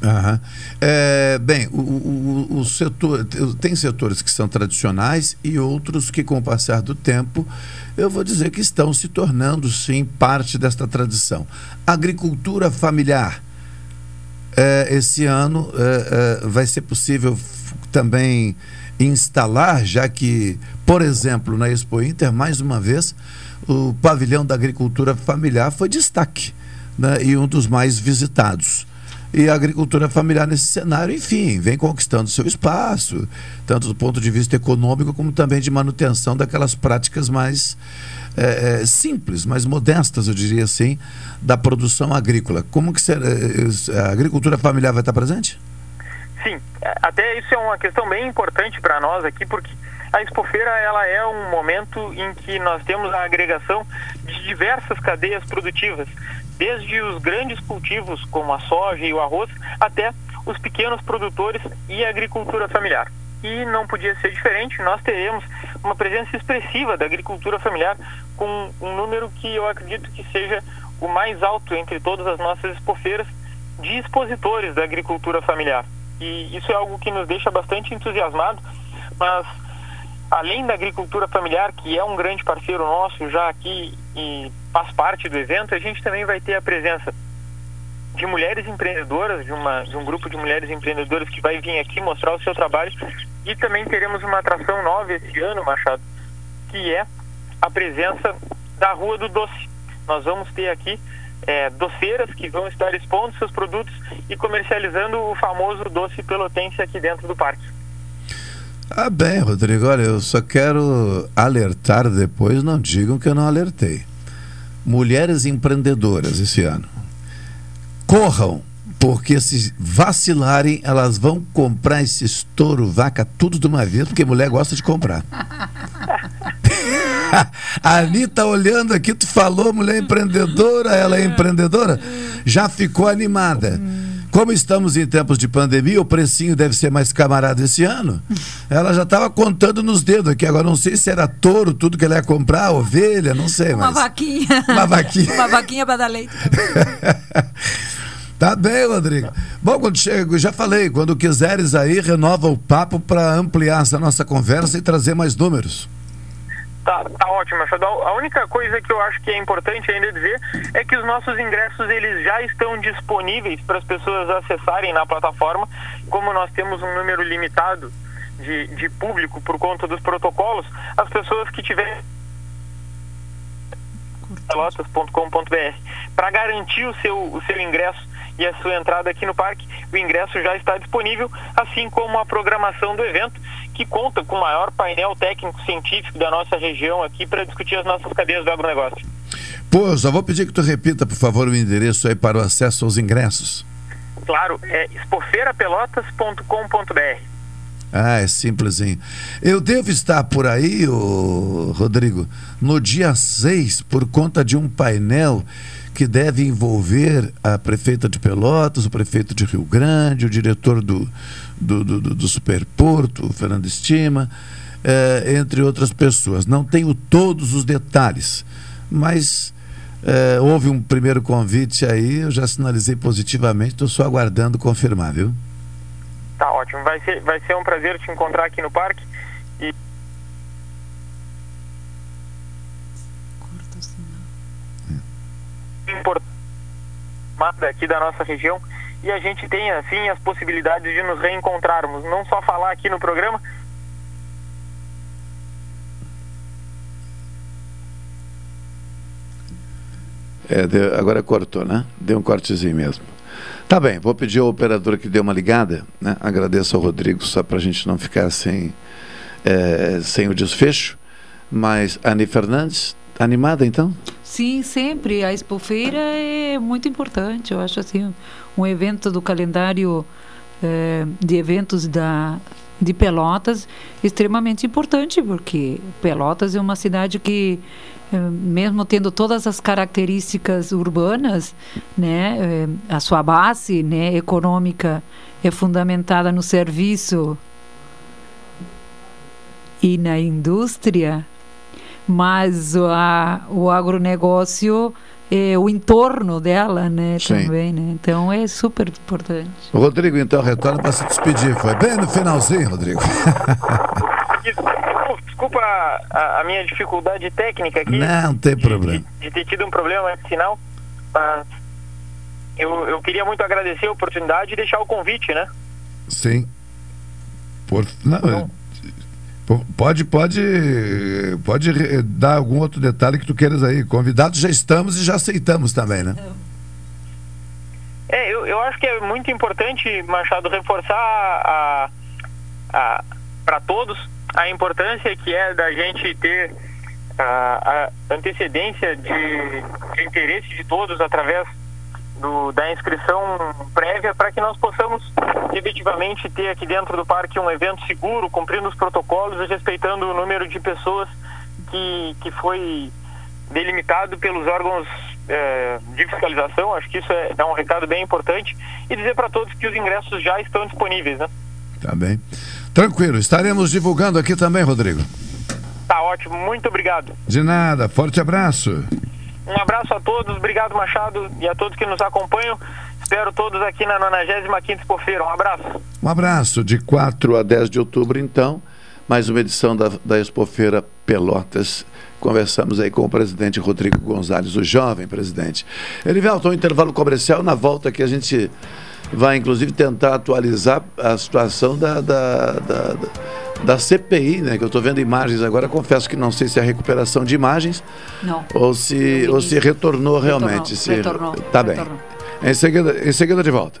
S1: Uhum. É, bem, o, o, o, setor tem setores que são tradicionais e outros que, com o passar do tempo, eu vou dizer que estão se tornando sim parte desta tradição. Agricultura familiar. É, esse ano é, é vai ser possível também instalar, já que, por exemplo, na Expo Inter, mais uma vez, o pavilhão da agricultura familiar foi destaque né, e um dos mais visitados. E a agricultura familiar nesse cenário, enfim, vem conquistando seu espaço, tanto do ponto de vista econômico como também de manutenção daquelas práticas mais é, simples, mais modestas, eu diria assim, da produção agrícola. Como que será, a agricultura familiar vai estar presente?
S19: Sim, até isso é uma questão bem importante para nós aqui, porque a expofeira ela é um momento em que nós temos a agregação de diversas cadeias produtivas, desde os grandes cultivos como a soja e o arroz até os pequenos produtores e a agricultura familiar. E não podia ser diferente, nós teremos uma presença expressiva da agricultura familiar com um número que eu acredito que seja o mais alto entre todas as nossas expofeiras de expositores da agricultura familiar. E isso é algo que nos deixa bastante entusiasmado, mas além da agricultura familiar, que é um grande parceiro nosso já aqui e faz parte do evento, a gente também vai ter a presença de mulheres empreendedoras, de, uma, de um grupo de mulheres empreendedoras que vai vir aqui mostrar o seu trabalho e também teremos uma atração nova esse ano, Machado, que é a presença da Rua do Doce. Nós vamos ter aqui é, doceiras que vão estar expondo seus produtos e comercializando o famoso doce pelotense aqui dentro do parque.
S1: Ah, bem, Rodrigo, olha, eu só quero alertar depois, não digam que eu não alertei. Mulheres empreendedoras esse ano. Corram, porque se vacilarem, elas vão comprar esse estouro, vaca, tudo de uma vez, porque mulher gosta de comprar. a Anitta olhando aqui, tu falou mulher empreendedora, ela é empreendedora, já ficou animada. Como estamos em tempos de pandemia, o precinho deve ser mais camarada esse ano. Ela já estava contando nos dedos aqui. Agora não sei se era touro, tudo que ela ia comprar, ovelha, não sei
S11: Uma
S1: mais.
S11: vaquinha.
S1: Uma vaquinha.
S11: Uma vaquinha para dar leite.
S1: Tá bem, Rodrigo. Bom, quando chego, já falei, quando quiseres aí, renova o papo para ampliar essa nossa conversa e trazer mais números.
S19: Tá, tá ótimo. A única coisa que eu acho que é importante ainda dizer é que os nossos ingressos eles já estão disponíveis para as pessoas acessarem na plataforma. Como nós temos um número limitado de, de público por conta dos protocolos, as pessoas que tiverem pelotas.com.br para garantir o seu, o seu ingresso e a sua entrada aqui no parque, o ingresso já está disponível, assim como a programação do evento, que conta com o maior painel técnico científico da nossa região aqui para discutir as nossas cadeias do agronegócio.
S1: Pô, só vou pedir que tu repita, por favor, o endereço aí para o acesso aos ingressos.
S19: Claro, é expofeirapelotas.com.br.
S1: Ah, é simplesinho. Eu devo estar por aí, ô, Rodrigo, no dia 6, por conta de um painel que deve envolver a prefeita de Pelotas, o prefeito de Rio Grande, o diretor do, do, do, do Superporto, o Fernando Estima, eh, entre outras pessoas. Não tenho todos os detalhes, mas eh, houve um primeiro convite aí, eu já sinalizei positivamente, estou só aguardando confirmar, viu?
S19: Tá ótimo, vai ser, vai ser um prazer te encontrar aqui no parque e importante aqui da nossa região e a gente tem assim as possibilidades de nos reencontrarmos, não só falar aqui no programa,
S1: É, deu- agora cortou, né? Deu um cortezinho mesmo. Tá bem, vou pedir ao operador que dê uma ligada, né? Agradeço ao Rodrigo só para a gente não ficar sem, é, sem o desfecho. Mas Ani Fernandes, animada então?
S11: Sim, sempre. A Expofeira é muito importante. Eu acho assim um evento do calendário eh, de eventos da de Pelotas extremamente importante porque Pelotas é uma cidade que eh, mesmo tendo todas as características urbanas, né, eh, a sua base, né, econômica é fundamentada no serviço e na indústria, mas a, o agronegócio é o entorno dela, né,
S1: Sim.
S11: também, né? Então é super importante.
S1: O Rodrigo então retorna para se despedir. Foi bem no finalzinho, Rodrigo.
S19: Desculpa, a, a- minha dificuldade técnica aqui
S1: Não tem problema.
S19: de ter tido um problema de sinal, mas eu, eu queria muito agradecer a oportunidade e deixar o convite, né?
S1: Sim. Por, não, é, po- pode, pode, pode dar algum outro detalhe que tu queiras aí. Convidados já estamos e já aceitamos também, né?
S19: É, eu, eu acho que é muito importante, Machado, reforçar a, a, para todos a importância que é da gente ter a, a antecedência de, de interesse de todos através do, da inscrição prévia para que nós possamos efetivamente ter aqui dentro do parque um evento seguro, cumprindo os protocolos e respeitando o número de pessoas que, que foi delimitado pelos órgãos é, de fiscalização. Acho que isso é, é um recado bem importante. E dizer para todos que os ingressos já estão disponíveis, né?
S1: Tá bem. Tranquilo, estaremos divulgando aqui também, Rodrigo.
S19: Tá ótimo, muito obrigado.
S1: De nada, forte abraço.
S19: Um abraço a todos, obrigado Machado e a todos que nos acompanham. Espero todos aqui na 95 Expofeira. Um abraço.
S1: Um abraço. De 4 a 10 de outubro, então, mais uma edição da, da Expofeira Pelotas. Conversamos aí com o presidente Rodrigo Gonzalez, o jovem presidente. Ele voltou um intervalo comercial. Na volta que a gente vai, inclusive, tentar atualizar a situação da, da, da, da CPI, né? Que eu estou vendo imagens agora. Confesso que não sei se é a recuperação de imagens
S11: não.
S1: ou se, ou se retornou, retornou realmente. Se,
S11: retornou.
S1: Tá
S11: retornou.
S1: bem. Em seguida, em seguida de volta.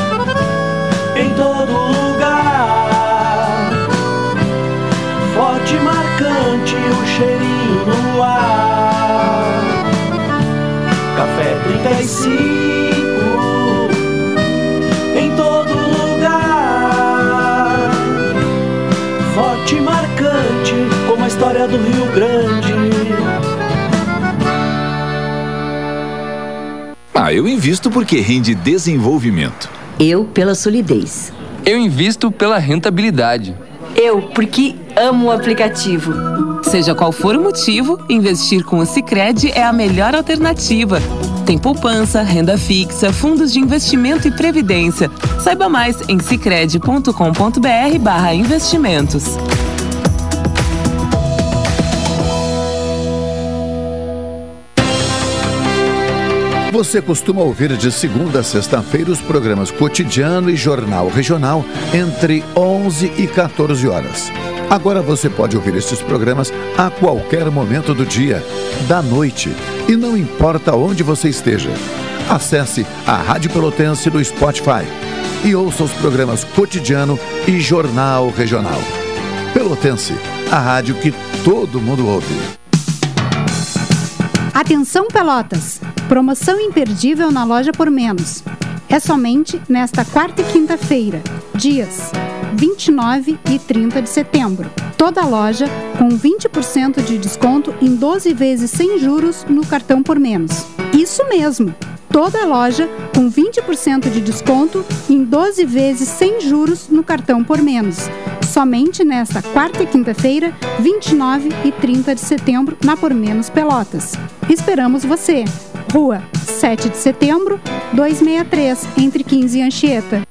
S20: 35 em todo lugar. Forte e marcante como a história do Rio Grande.
S3: Ah, eu invisto porque rende desenvolvimento.
S21: Eu pela solidez.
S5: Eu invisto pela rentabilidade.
S6: Eu, porque amo o aplicativo.
S7: Seja qual for o motivo, investir com o Sicredi é a melhor alternativa. Tem poupança, renda fixa, fundos de investimento e previdência. Saiba mais em sicredi.com.br/barra investimentos.
S1: Você costuma ouvir de segunda a sexta-feira os programas Cotidiano e Jornal Regional entre 11 e 14 horas. Agora você pode ouvir esses programas a qualquer momento do dia, da noite, e não importa onde você esteja. Acesse a Rádio Pelotense no Spotify e ouça os programas Cotidiano e Jornal Regional. Pelotense, a rádio que todo mundo ouve.
S22: Atenção Pelotas! Promoção imperdível na loja por menos. É somente nesta quarta e quinta-feira, dias 29 e 30 de setembro. Toda loja com 20% de desconto em 12 vezes sem juros no cartão por menos. Isso mesmo! Toda loja com 20% de desconto em 12 vezes sem juros no cartão por menos. Somente nesta quarta e quinta-feira, 29 e 30 de setembro, na Por Menos Pelotas. Esperamos você! Rua 7 de setembro, 263, entre 15 e Anchieta.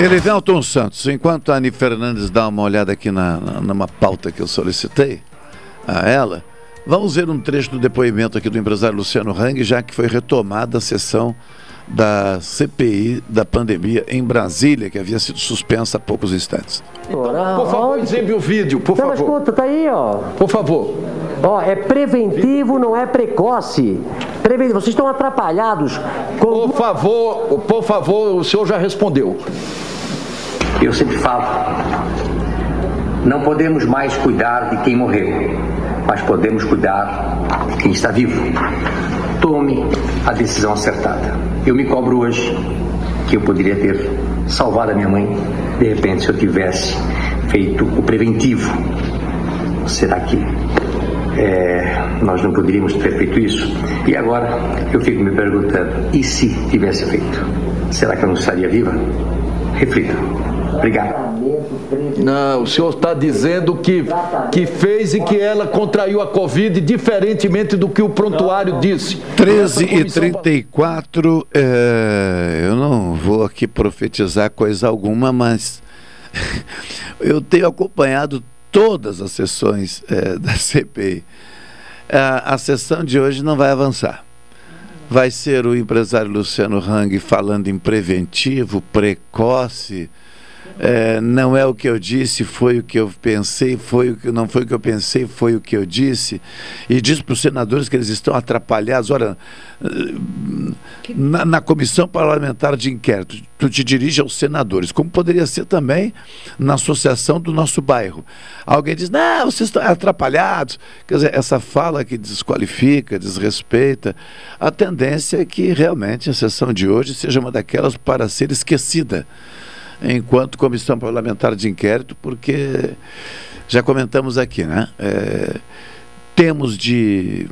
S1: Elivelton Santos, enquanto a Ani Fernandes dá uma olhada aqui na, na, numa pauta que eu solicitei a ela, vamos ver um trecho do depoimento aqui do empresário Luciano Hang, já que foi retomada a sessão da CPI da pandemia em Brasília, que havia sido suspensa há poucos instantes.
S23: Por favor, exibe o vídeo, por
S24: Não, mas
S23: favor.
S24: escuta, tá aí, ó.
S23: Por favor.
S24: Ó, é preventivo, não é precoce. Preventivo. Vocês estão atrapalhados.
S23: Por favor, por favor, o senhor já respondeu.
S25: Eu sempre falo, não podemos mais cuidar de quem morreu, mas podemos cuidar de quem está vivo. Tome a decisão acertada. Eu me cobro hoje que eu poderia ter salvado a minha mãe, de repente, se eu tivesse feito o preventivo. Será que é, nós não poderíamos ter feito isso? E agora eu fico me perguntando: e se tivesse feito? Será que eu não estaria viva? Reflita. Obrigado.
S23: Não, o senhor está dizendo que, que fez e que ela contraiu a Covid, diferentemente do que o prontuário disse.
S1: 13 e 34, é, eu não vou aqui profetizar coisa alguma, mas eu tenho acompanhado todas as sessões é, da CPI. A, a sessão de hoje não vai avançar. Vai ser o empresário Luciano Hang falando em preventivo, precoce. É, não é o que eu disse, foi o que eu pensei, foi o que não foi o que eu pensei, foi o que eu disse. E diz para os senadores que eles estão atrapalhados. Ora, na, na comissão parlamentar de inquérito, tu te dirige aos senadores, como poderia ser também na associação do nosso bairro. Alguém diz, não, vocês estão atrapalhados. Quer dizer, essa fala que desqualifica, desrespeita, a tendência é que realmente a sessão de hoje seja uma daquelas para ser esquecida enquanto comissão parlamentar de inquérito, porque já comentamos aqui, né? É, temos de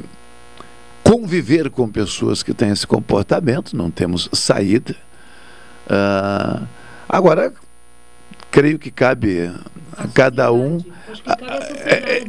S1: conviver com pessoas que têm esse comportamento, não temos saída. Ah, agora, creio que cabe a cada um.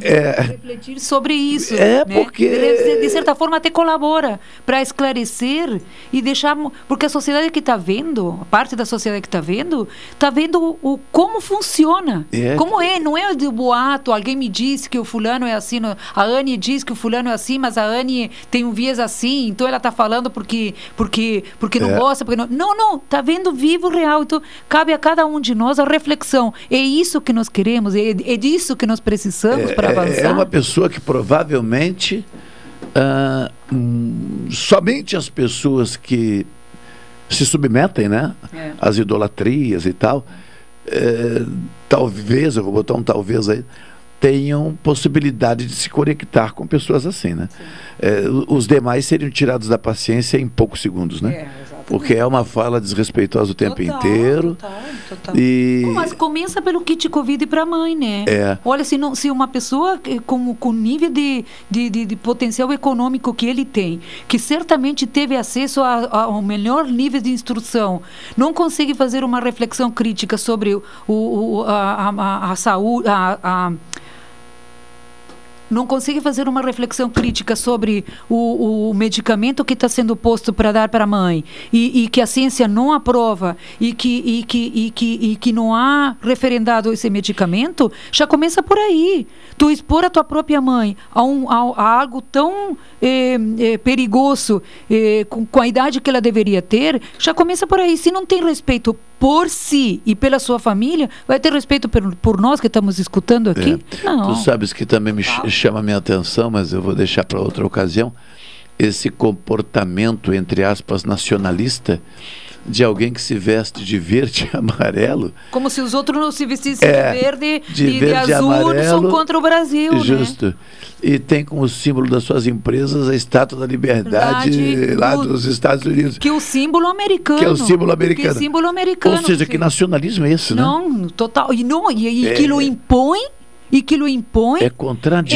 S11: É, refletir sobre isso.
S1: É,
S11: né?
S1: porque-
S11: De, de certa forma, até colabora para esclarecer e deixar. Porque a sociedade que está vendo, a parte da sociedade que está vendo, está vendo o, como funciona.
S1: É.
S11: Como é, não é de boato. Alguém me disse que o fulano é assim, a Anne diz que o fulano é assim, mas a Anne tem um viés assim, então ela está falando porque, porque, porque não
S1: É.
S11: gosta. Porque não, não, não, está vendo vivo, real. Então, cabe a cada um de nós a reflexão. É isso que nós queremos, é, é disso que nós precisamos para
S1: É-
S11: avançar.
S1: É uma pessoa que provavelmente ah, hum, somente as pessoas que se submetem, né,
S11: É.
S1: às idolatrias e tal, eh, talvez, eu vou botar um talvez aí, tenham possibilidade de se conectar com pessoas assim, né? Eh, os demais seriam tirados da paciência em poucos segundos, né? Porque é uma fala desrespeitosa o tempo inteiro. E
S11: Mas começa pelo kit Covid para a mãe, né?
S1: É.
S11: Olha, se, não, se uma pessoa com com o nível de, de, de- de potencial econômico que ele tem, que certamente teve acesso a- a- ao melhor nível de instrução, não consegue fazer uma reflexão crítica sobre o, o- a, a, a saúde, a- a não consegue fazer uma reflexão crítica sobre o, o medicamento que está sendo posto para dar para a mãe e, e que a ciência não aprova e que, e, que, e, que, e que não há referendado esse medicamento, já começa por aí. Tu expor a tua própria mãe a, um, a, a algo tão eh, eh, perigoso eh, com, com a idade que ela deveria ter, já começa por aí. Se não tem respeito por si e pela sua família, vai ter respeito por, por nós que estamos escutando aqui? Não.
S1: Tu sabes que também me ch- chama a minha atenção, mas eu vou deixar para outra ocasião, esse comportamento, entre aspas, nacionalista de alguém que se veste de verde e amarelo.
S11: Como se os outros não se vestissem
S1: É,
S11: de verde
S1: de
S11: e de
S1: verde e
S11: azul
S1: amarelo,
S11: são contra o Brasil, né?
S1: Justo. E tem como símbolo das suas empresas a estátua da liberdade
S11: Verdade,
S1: lá
S11: do-
S1: dos Estados Unidos.
S11: Que é o símbolo americano.
S1: Que é o símbolo americano.
S11: Que é símbolo americano.
S1: Ou seja, que nacionalismo é esse, né?
S11: Não, total. E, não, e, e
S1: É.
S11: que lo impõe e que lo impõe
S1: É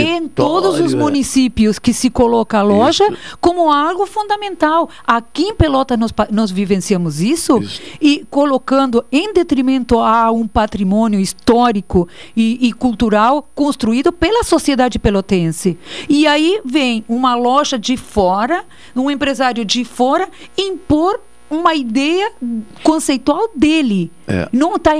S11: em todos os municípios que se coloca a loja como algo fundamental. Aqui em Pelota nós, nós vivenciamos isso, e colocando em detrimento a um patrimônio histórico e, e cultural construído pela sociedade pelotense. E aí vem uma loja de fora, um empresário de fora, impor uma ideia conceitual dele.
S1: É.
S11: Não está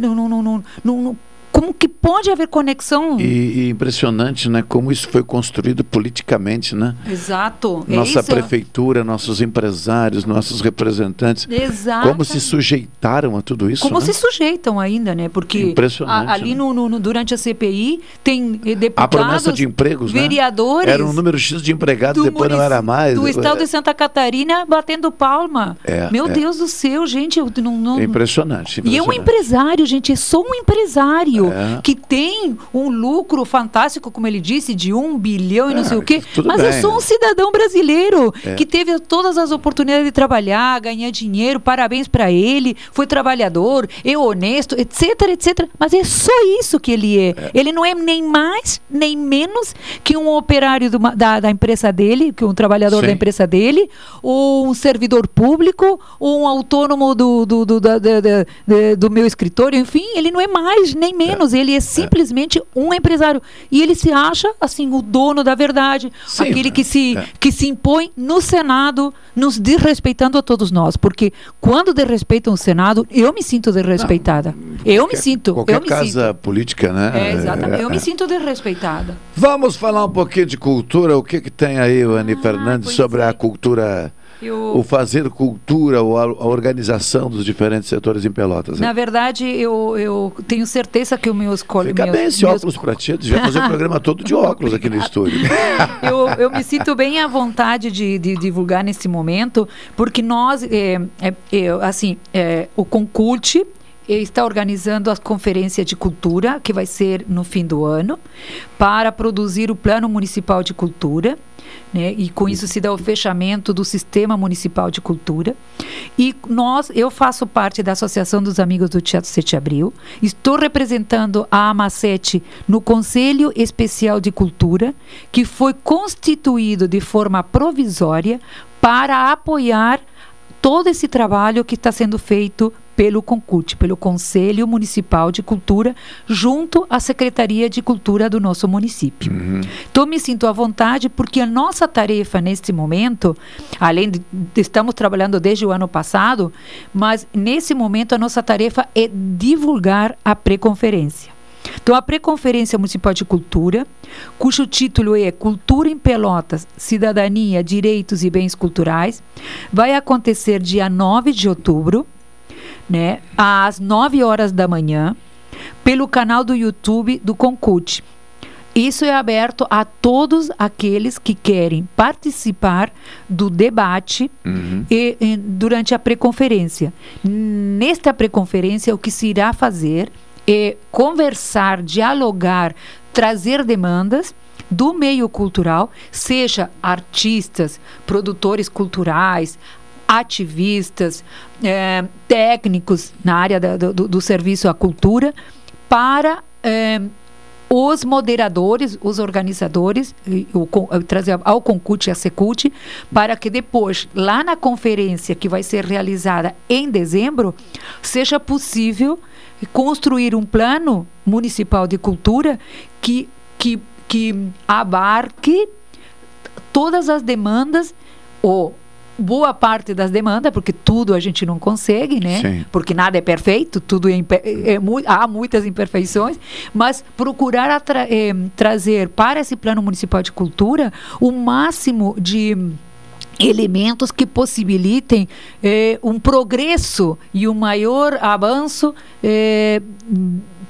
S11: não, não, não, não, não, como que pode haver conexão?
S1: E, e impressionante, né? Como isso foi construído politicamente, né?
S11: Exato. é
S1: Nossa
S11: isso.
S1: prefeitura, nossos empresários, nossos representantes.
S11: Exato.
S1: Como se sujeitaram a tudo isso,
S11: Como
S1: né?
S11: se sujeitam ainda, né? Porque
S1: Impressionante,
S11: a- ali no, no- no- durante a CPI tem eh,
S1: A
S11: deputados,
S1: promessa de empregos, né?
S11: vereadores
S1: Era um número X de empregados,
S11: do
S1: depois não era mais.
S11: do estado de Santa Catarina batendo palma.
S1: É,
S11: Meu
S1: é.
S11: Deus do céu, gente, eu não, não-
S1: É impressionante.
S11: E é um
S1: impressionante.
S11: empresário, gente, é só um empresário
S1: É.
S11: que tem um lucro fantástico, como ele disse, de um bilhão e não
S1: É,
S11: sei o quê. Mas é
S1: bem.
S11: só um cidadão brasileiro
S1: É.
S11: que teve todas as oportunidades de trabalhar, ganhar dinheiro. Parabéns para ele. Foi trabalhador, é honesto, etc, etc. Mas é só isso que ele é. Ele não é nem mais nem menos que um operário do da, da empresa dele, que um trabalhador
S1: Sim.
S11: da empresa dele, ou um servidor público, ou um autônomo do, do, do, da- da- do meu escritório, enfim, ele não é mais nem menos, ele é simplesmente um empresário. E ele se acha, assim, o dono da verdade,
S1: Sim,
S11: aquele que se,
S1: é.
S11: que se impõe no Senado, nos desrespeitando a todos nós. Porque quando desrespeitam o Senado, eu me sinto desrespeitada. eu me sinto,
S1: Qualquer
S11: eu me
S1: casa
S11: sinto.
S1: política, né?
S11: É, exatamente. Eu
S1: É,
S11: me
S1: é.
S11: sinto desrespeitada.
S1: Vamos falar um pouquinho de cultura. O que, que tem aí, o Ani Fernandes, sobre a cultura,
S11: Eu-
S1: o fazer cultura, ou a, a organização dos diferentes setores em Pelotas?
S11: Na verdade, eu, eu tenho certeza que os meus colegas.
S1: Fica bem esse óculos pra ti. Já fazer o programa todo de óculos aqui no estúdio.
S11: eu, eu me sinto bem à vontade de, de divulgar nesse momento, porque nós, é, é, é, assim, é, o Concult está organizando a conferência de cultura, que vai ser no fim do ano, para produzir o Plano Municipal de Cultura. Né? E com isso se dá o fechamento do Sistema Municipal de Cultura. E nós, eu faço parte da Associação dos Amigos do Teatro 7 de Abril. Estou representando a AMA7 no Conselho Especial de Cultura, que foi constituído de forma provisória para apoiar todo esse trabalho que está sendo feito pelo Concult, pelo Conselho Municipal de Cultura, junto à Secretaria de Cultura do nosso município. Então, me sinto à vontade porque a nossa tarefa neste momento, além de, estamos trabalhando desde o ano passado, mas nesse momento a nossa tarefa é divulgar a pré-conferência. Então, a pré-conferência municipal de cultura, cujo título é Cultura em Pelotas, Cidadania, Direitos e Bens Culturais, vai acontecer dia 9 de outubro, né, às 9 horas da manhã, pelo canal do YouTube do Concult. Isso é aberto a todos aqueles que querem participar do debate e, e, durante a pré-conferência. Nesta pré-conferência, o que se irá fazer é conversar, dialogar, trazer demandas do meio cultural, seja artistas, produtores culturais, ativistas, eh, técnicos na área da- do, do- serviço à cultura, para eh, os moderadores, os organizadores, trazer ao Concult e à Secult, para que depois, lá na conferência que vai ser realizada em dezembro, seja possível construir um plano municipal de cultura que, que, que abarque todas as demandas, ou boa parte das demandas, porque tudo a gente não consegue, né?
S1: Sim.
S11: Porque nada é perfeito, tudo é, é mu- há muitas imperfeições, mas procurar eh, trazer para esse plano municipal de cultura o máximo de elementos que possibilitem eh, um progresso e um maior avanço eh,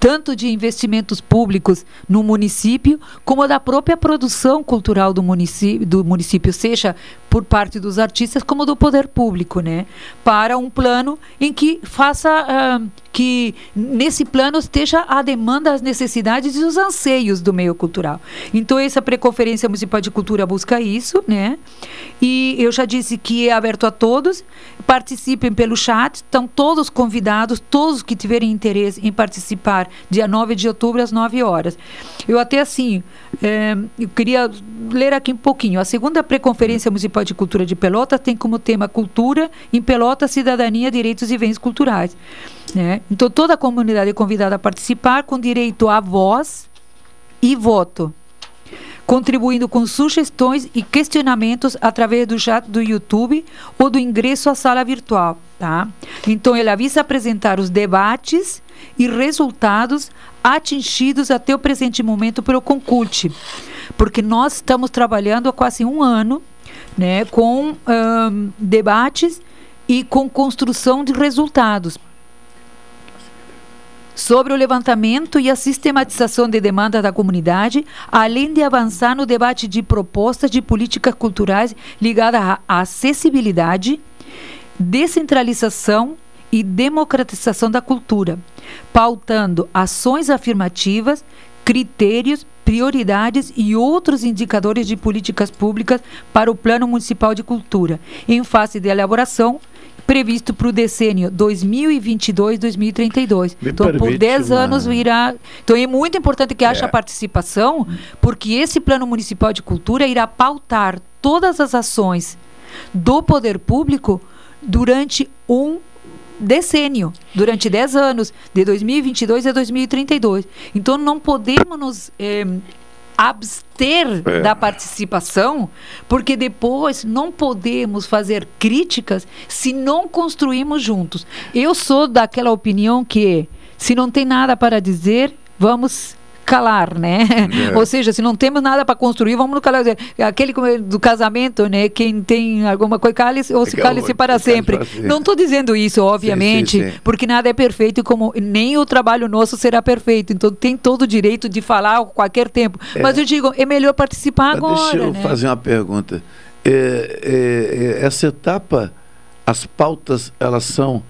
S11: tanto de investimentos públicos no município como da própria produção cultural do município, do município seja por parte dos artistas como do poder público, né? Para um plano em que faça ah, que nesse plano esteja a demanda, as necessidades e os anseios do meio cultural. Então essa pré-conferência municipal de cultura busca isso, né? E eu já disse que é aberto a todos. Participem pelo chat, estão todos convidados, todos que tiverem interesse em participar, dia 9 de outubro, às 9 horas. Eu até assim, eh, eu queria ler aqui um pouquinho. A segunda pré-conferência municipal de cultura de Pelotas tem como tema Cultura em Pelotas, Cidadania, Direitos e Bens Culturais. né? Então, toda a comunidade é convidada a participar com direito à voz e voto contribuindo com sugestões e questionamentos através do chat do YouTube ou do ingresso à sala virtual. Tá? Então, ele avisa apresentar os debates e resultados atingidos até o presente momento pelo Concult, porque nós estamos trabalhando há quase um ano né, com debates e com construção de resultados. Sobre o levantamento e a sistematização de demanda da comunidade, além de avançar no debate de propostas de políticas culturais ligadas à acessibilidade, descentralização e democratização da cultura, pautando ações afirmativas, critérios, prioridades e outros indicadores de políticas públicas para o Plano Municipal de Cultura, em fase de elaboração previsto para o decênio 2022-2032. Então, por 10 uma... anos virá. Então, é muito importante que haja é. participação, porque esse Plano Municipal de Cultura irá pautar todas as ações do poder público durante um decênio, durante 10 anos, de 2022 a 2032. Então, não podemos nos. Eh, abster é. da participação, porque depois não podemos fazer críticas se não construímos juntos. Eu sou daquela opinião que se não tem nada para dizer, vamos calar, né? É. Ou seja, se não temos nada para construir, vamos no calar. Aquele do casamento, né? Quem tem alguma coisa, cale ou se cale-se para sempre. Não estou dizendo isso, obviamente, sim, sim, sim. porque nada é perfeito e como nem o trabalho nosso será perfeito. Então tem todo o direito de falar a qualquer tempo. É. Mas eu digo, é melhor participar Mas agora.
S1: Deixa eu
S11: né?
S1: fazer uma pergunta. É, é, é, essa etapa, as pautas, elas são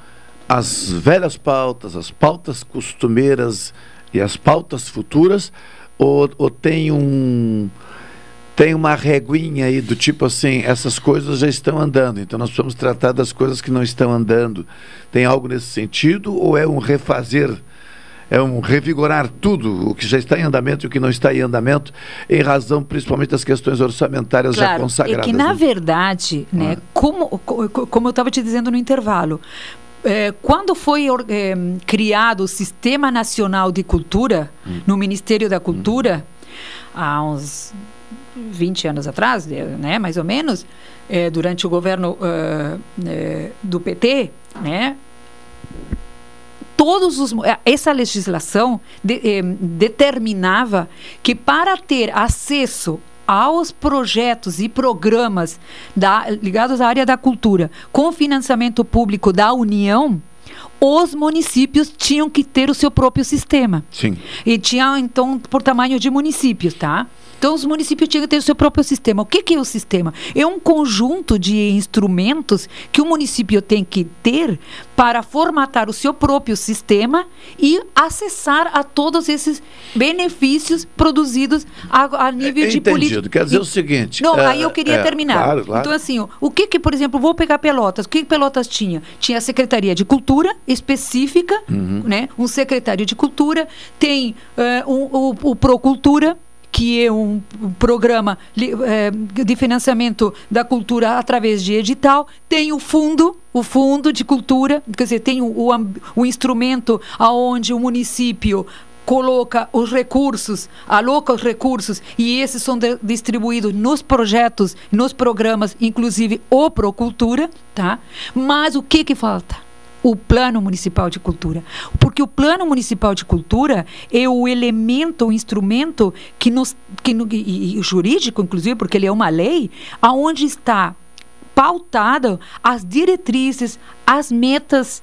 S1: as velhas pautas, as pautas costumeiras e as pautas futuras, ou, ou tem um tem uma reguinha aí do tipo assim, essas coisas já estão andando, então nós precisamos tratar das coisas que não estão andando. Tem algo nesse sentido ou é um refazer, é um revigorar tudo o que já está em andamento e o que não está em andamento, em razão principalmente das questões orçamentárias
S11: claro,
S1: já consagradas?
S11: É que na né? verdade, né, ah. como, como eu estava te dizendo no intervalo, é, quando foi é, criado o Sistema Nacional de Cultura, hum. no Ministério da Cultura, hum. há uns 20 anos atrás, né, mais ou menos, é, durante o governo uh, do PT, né, todos os essa legislação de, determinava que para ter acesso aos projetos e programas da, ligados à área da cultura com financiamento público da União, os municípios tinham que ter o seu próprio sistema.
S1: Sim.
S11: E tinha, então, por tamanho de municípios, tá? Então, os municípios tinham que ter o seu próprio sistema. O que, que é o sistema? É um conjunto de instrumentos que o município tem que ter para formatar o seu próprio sistema e acessar a todos esses benefícios produzidos a, a nível é, de política.
S1: Quer dizer o seguinte.
S11: Não, é, aí eu queria é, terminar. Claro, claro. Então, assim, ó, o que que, por exemplo, vou pegar Pelotas. O que, que Pelotas tinha? Tinha a Secretaria de Cultura específica, uhum. né? Um secretário de Cultura, tem uh, um, o, o Procultura, que é um programa é, de financiamento da cultura através de edital, tem o fundo, o fundo de cultura, quer dizer, tem o, o, o instrumento aonde o município coloca os recursos, aloca os recursos e esses são de, distribuídos nos projetos, nos programas, inclusive o Procultura, tá? Mas o que que falta? O Plano Municipal de Cultura. Porque o Plano Municipal de Cultura é o elemento, o instrumento que nos, que no, e, e jurídico, inclusive, porque ele é uma lei, aonde está pautada as diretrizes, as metas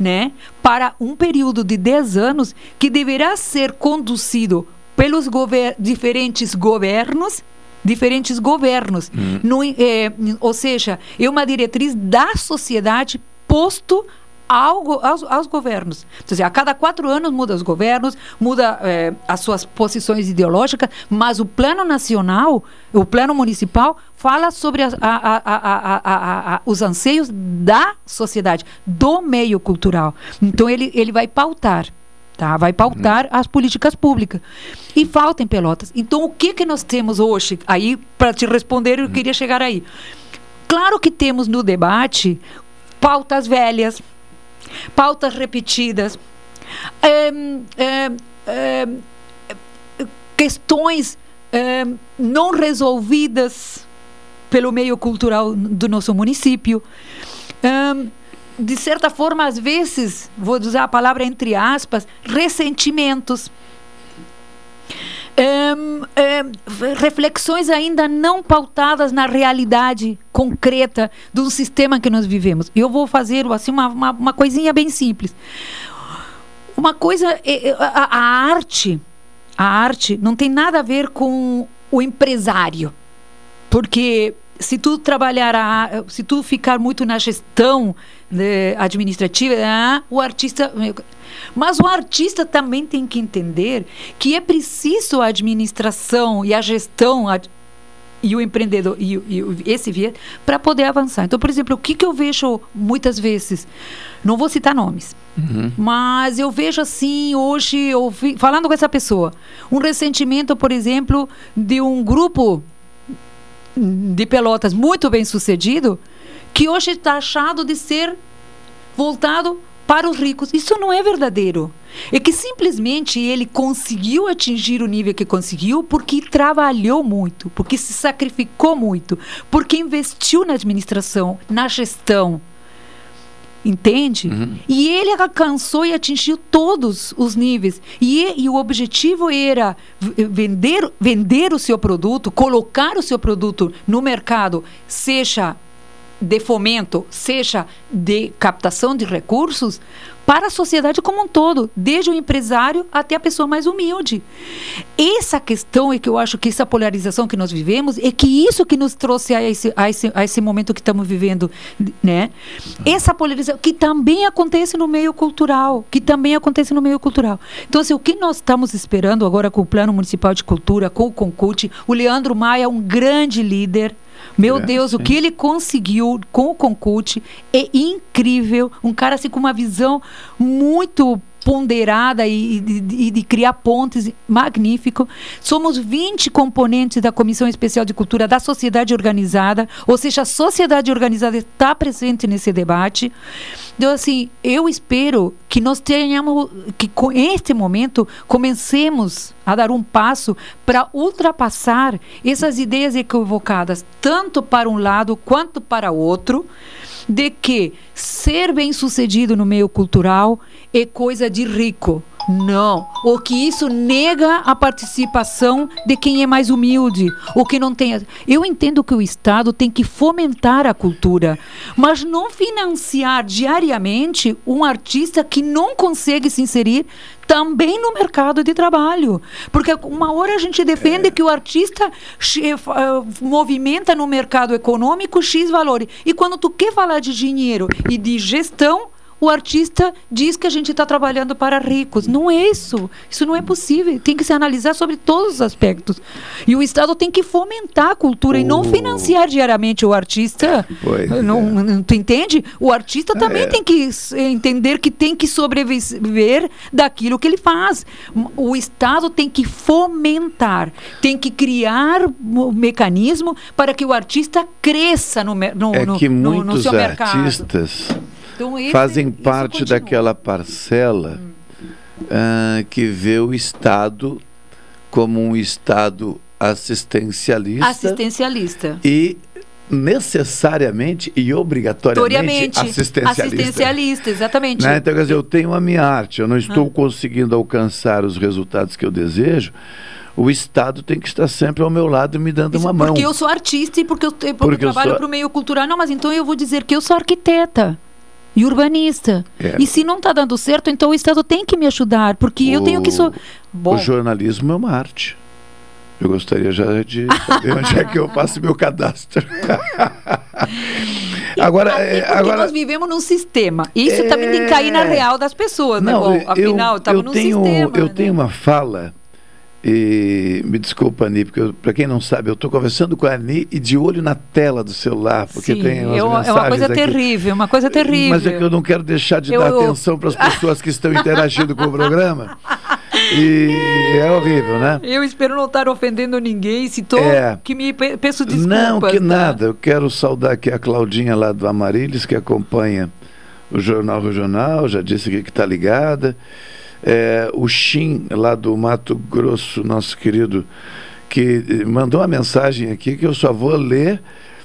S11: né, para um período de 10 anos que deverá ser conduzido pelos gover diferentes governos diferentes governos. Hum. No, é, ou seja, é uma diretriz da sociedade posto ao, aos, aos, governos. Então, a cada quatro anos muda os governos, muda é, as suas posições ideológicas, mas o plano nacional, o plano municipal, fala sobre a, a, a, os anseios da sociedade, do meio cultural. Então, ele, ele vai pautar. Tá? Vai pautar as políticas públicas. E falta em Pelotas. Então, o que, que nós temos hoje? Aí, para te responder, eu queria chegar aí. Claro que temos no debate pautas velhas, pautas repetidas, é, é, é, questões não resolvidas pelo meio cultural do nosso município. De certa forma, às vezes, vou usar a palavra entre aspas, ressentimentos. Ahn, ahn, reflexões ainda não pautadas na realidade concreta do sistema que nós vivemos. Eu vou fazer assim uma, uma, uma coisinha bem simples. Uma coisa, é- é- a, a arte, a arte não tem nada a ver com o empresário. Porque se tu trabalhar, a, se tu ficar muito na gestão né, administrativa, ah, o artista. Mas o artista também tem que entender que é preciso a administração e a gestão a- e o empreendedor e, e esse viés para poder avançar. Então, por exemplo, o que, que eu vejo muitas vezes? Não vou citar nomes. Mas eu vejo assim, hoje, ouvi, falando com essa pessoa, um ressentimento, por exemplo, de um grupo de pelotas muito bem sucedido, que hoje está achado de ser voltado para os ricos. Isso não é verdadeiro. É que simplesmente ele conseguiu atingir o nível que conseguiu porque trabalhou muito, porque se sacrificou muito, porque investiu na administração, na gestão. Entende? E ele alcançou e atingiu todos os níveis. E, e o objetivo era vender, vender o seu produto, colocar o seu produto no mercado, seja de fomento, seja de captação de recursos, para a sociedade como um todo, desde o empresário até a pessoa mais humilde. Essa questão é que eu acho que essa polarização que nós vivemos é que isso que nos trouxe a esse, a esse, a esse momento que estamos vivendo, né? Essa polarização que também acontece no meio cultural, que também acontece no meio cultural. Então, assim, o que nós estamos esperando agora com o Plano Municipal de Cultura, com o Concult, o Leandro Maia é um grande líder. Meu
S26: É,
S11: Deus, o
S26: sim.
S11: que ele conseguiu com o Concult é incrível. Um cara assim com uma visão muito ponderada e, de, de criar pontes magnífico. Somos 20 componentes da Comissão Especial de Cultura da sociedade organizada, ou seja, a sociedade organizada está presente nesse debate. Então, assim, eu espero que nós tenhamos, que com este momento comecemos a dar um passo para ultrapassar essas ideias equivocadas, tanto para um lado quanto para outro, de que ser bem sucedido no meio cultural é coisa de rico. Não. Ou que isso nega a participação de quem é mais humilde, ou que não tem. Eu entendo que o Estado tem que fomentar a cultura, mas não financiar diariamente um artista que não consegue se inserir também no mercado de trabalho. Porque uma hora a gente defende que o artista che- fa- movimenta no mercado econômico X valores. E quando tu quer falar de dinheiro e de gestão, o artista diz que a gente está trabalhando para ricos. Não é isso. Isso não é possível. Tem que se analisar sobre todos os aspectos. E o Estado tem que fomentar a cultura e não financiar diariamente o artista.
S1: Pois
S11: não, não- Tu entende? O artista também tem que s- entender que tem que sobreviver daquilo que ele faz. O Estado tem que fomentar, tem que criar um mecanismo para que o artista cresça no, no,
S1: É
S11: no-
S1: que
S11: no- no
S1: muitos
S11: seu mercado.
S1: artistas
S11: Então, esse-
S1: fazem
S11: isso
S1: parte daquela parcela ah, que vê o Estado como um Estado assistencialista
S11: Assistencialista.
S1: e necessariamente e obrigatoriamente assistencialista.
S11: Assistencialista, exatamente.
S1: Né? Então, quer dizer, eu tenho a minha arte, eu não estou conseguindo alcançar os resultados que eu desejo, o Estado tem que estar sempre ao meu lado me dando uma mão.
S11: Porque eu sou artista e porque eu, porque
S1: Porque
S11: eu trabalho
S1: sou-
S11: para o meio cultural. Não, mas então eu vou dizer que eu sou arquiteta e urbanista.
S1: É.
S11: E se não está dando certo, então o Estado tem que me ajudar, porque eu tenho que so... Bom,
S1: O jornalismo é uma arte. Eu gostaria já de saber onde é que eu faço meu cadastro. agora, é,
S11: porque
S1: agora
S11: nós vivemos num sistema. Isso também tem que cair na real das pessoas, né?
S1: Não,
S11: Bom,
S1: eu-
S11: afinal, estamos
S1: eu
S11: num
S1: tenho,
S11: sistema.
S1: Eu
S11: né?
S1: tenho uma fala, e me desculpa, Ani, porque para quem não sabe, eu estou conversando com a Ani e de olho na tela do celular, porque
S11: Sim,
S1: tem umas
S11: é uma, é
S1: mensagens
S11: uma coisa
S1: aqui.
S11: terrível, uma coisa terrível.
S1: Mas é que eu não quero deixar de
S11: Eu-
S1: dar
S11: eu-
S1: atenção para as pessoas que estão interagindo com o programa. E é horrível, né?
S11: Eu espero não estar ofendendo ninguém. Se estou,
S1: É.
S11: que me pe- peço desculpas.
S1: Não, que
S11: tá?
S1: nada. Eu quero saudar aqui a Claudinha lá do Amarilis, que acompanha o Jornal Regional, já disse aqui que está ligada. É, o Shin, lá do Mato Grosso, nosso querido, que eh, mandou uma mensagem aqui que eu só vou ler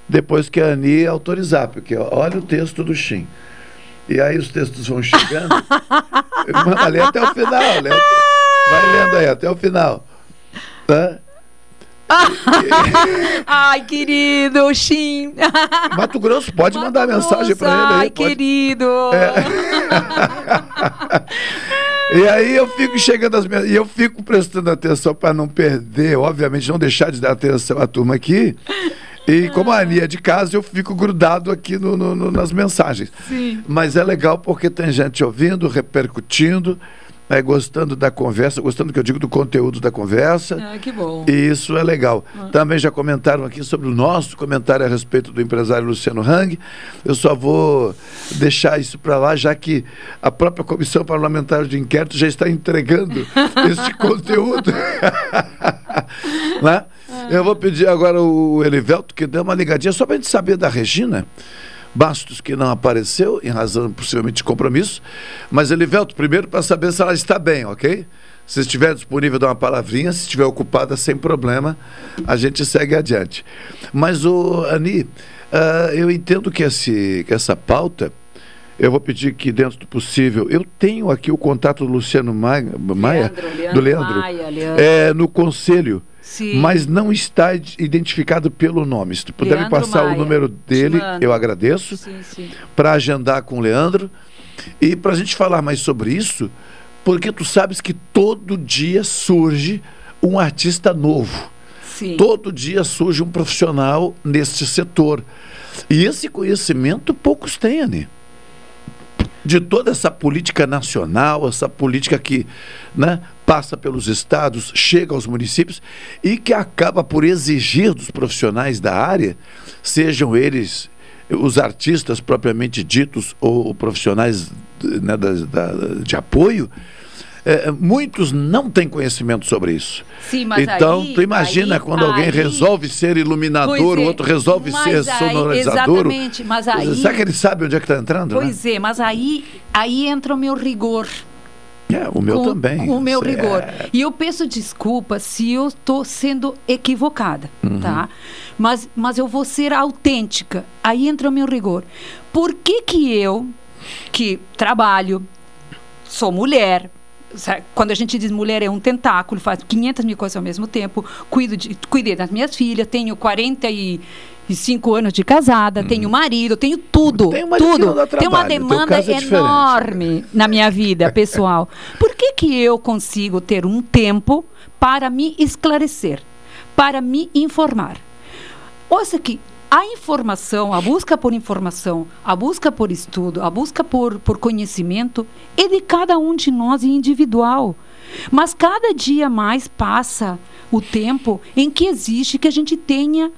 S1: depois que a Ani autorizar, porque olha o texto do Shin. E aí os textos vão chegando. Manda ler até o final. Lê, vai lendo aí até o final. Tá?
S11: Ai, querido, Xim.
S1: Mato Grosso, pode mandar mensagem para ele.
S11: Ai,
S1: Aí, pode.
S11: querido.
S1: E aí eu fico chegando às minhas. E eu fico prestando atenção para não perder, obviamente, não deixar de dar atenção à turma aqui. E como a Aninha é de casa, eu fico grudado aqui no- no- no- nas mensagens.
S11: Sim.
S1: Mas é legal porque tem gente ouvindo, repercutindo, né, gostando da conversa, gostando que eu digo do conteúdo da conversa.
S11: Ah, que bom.
S1: E isso é legal.
S11: Ah.
S1: Também já comentaram aqui sobre o nosso comentário a respeito do empresário Luciano Hang. Eu só vou deixar isso para lá, já que a própria Comissão Parlamentar de Inquérito já está entregando esse conteúdo. Né? Eu vou pedir agora o Elivelto que dê uma ligadinha só para a gente saber da Regina. Bastos, que não apareceu, em razão possivelmente de compromisso. Mas, Elivelto, primeiro para saber se ela está bem, ok? Se estiver disponível, dá uma palavrinha. Se estiver ocupada, sem problema, a gente segue adiante. Mas, o Ani, ah, eu entendo que, esse, que essa pauta, eu vou pedir que, dentro do possível, eu tenho aqui o contato do Luciano Maia, Maia
S11: Leandro
S1: do Leandro,
S11: Maia, Leandro.
S1: É, no conselho.
S11: Sim.
S1: Mas não está id- identificado pelo nome. Se tu puder me
S11: Leandro
S1: passar
S11: Maia.
S1: o número dele,
S11: Te mando.
S1: eu agradeço
S11: Sim, sim.
S1: para agendar com o Leandro e para a gente falar mais sobre isso, porque tu sabes que todo dia surge um artista novo.
S11: Sim.
S1: Todo dia surge um profissional neste setor. E esse conhecimento poucos têm, Ani. De toda essa política nacional, essa política que né, passa pelos estados, chega aos municípios e que acaba por exigir dos profissionais da área, sejam eles os artistas propriamente ditos ou profissionais né, da- da- de apoio, eh, muitos não têm conhecimento sobre isso.
S11: Sim,
S1: então,
S11: aí-
S1: tu imagina
S11: aí-
S1: quando alguém
S11: aí-
S1: resolve ser iluminador,
S11: Pois
S1: o
S11: é,
S1: outro resolve ser sonorizador.
S11: exatamente, mas aí-
S1: Será que ele sabe onde é que está entrando? né?
S11: Pois é, mas aí, aí entra o meu rigor.
S1: É, o meu
S11: com-
S1: também.
S11: com O meu
S1: é-
S11: rigor. E eu peço desculpa se eu estou sendo equivocada,
S1: Uhum.
S11: tá? Mas, mas eu vou ser autêntica. Aí entra o meu rigor. Por que que eu, que trabalho, sou mulher, quando a gente diz mulher é um tentáculo, faz 500 mil coisas ao mesmo tempo, cuido de, cuidei das minhas filhas, tenho 45 anos de casada, tenho marido, tenho tudo,
S1: Tem um
S11: tudo. Tem uma
S1: teu
S11: demanda
S1: é
S11: enorme na minha vida pessoal. Por que que eu consigo ter um tempo para me esclarecer, para me informar? Ouça que a informação, a busca por informação, a busca por estudo, a busca por, por conhecimento é de cada um de nós individual. Mas cada dia mais passa o tempo em que existe que a gente tenha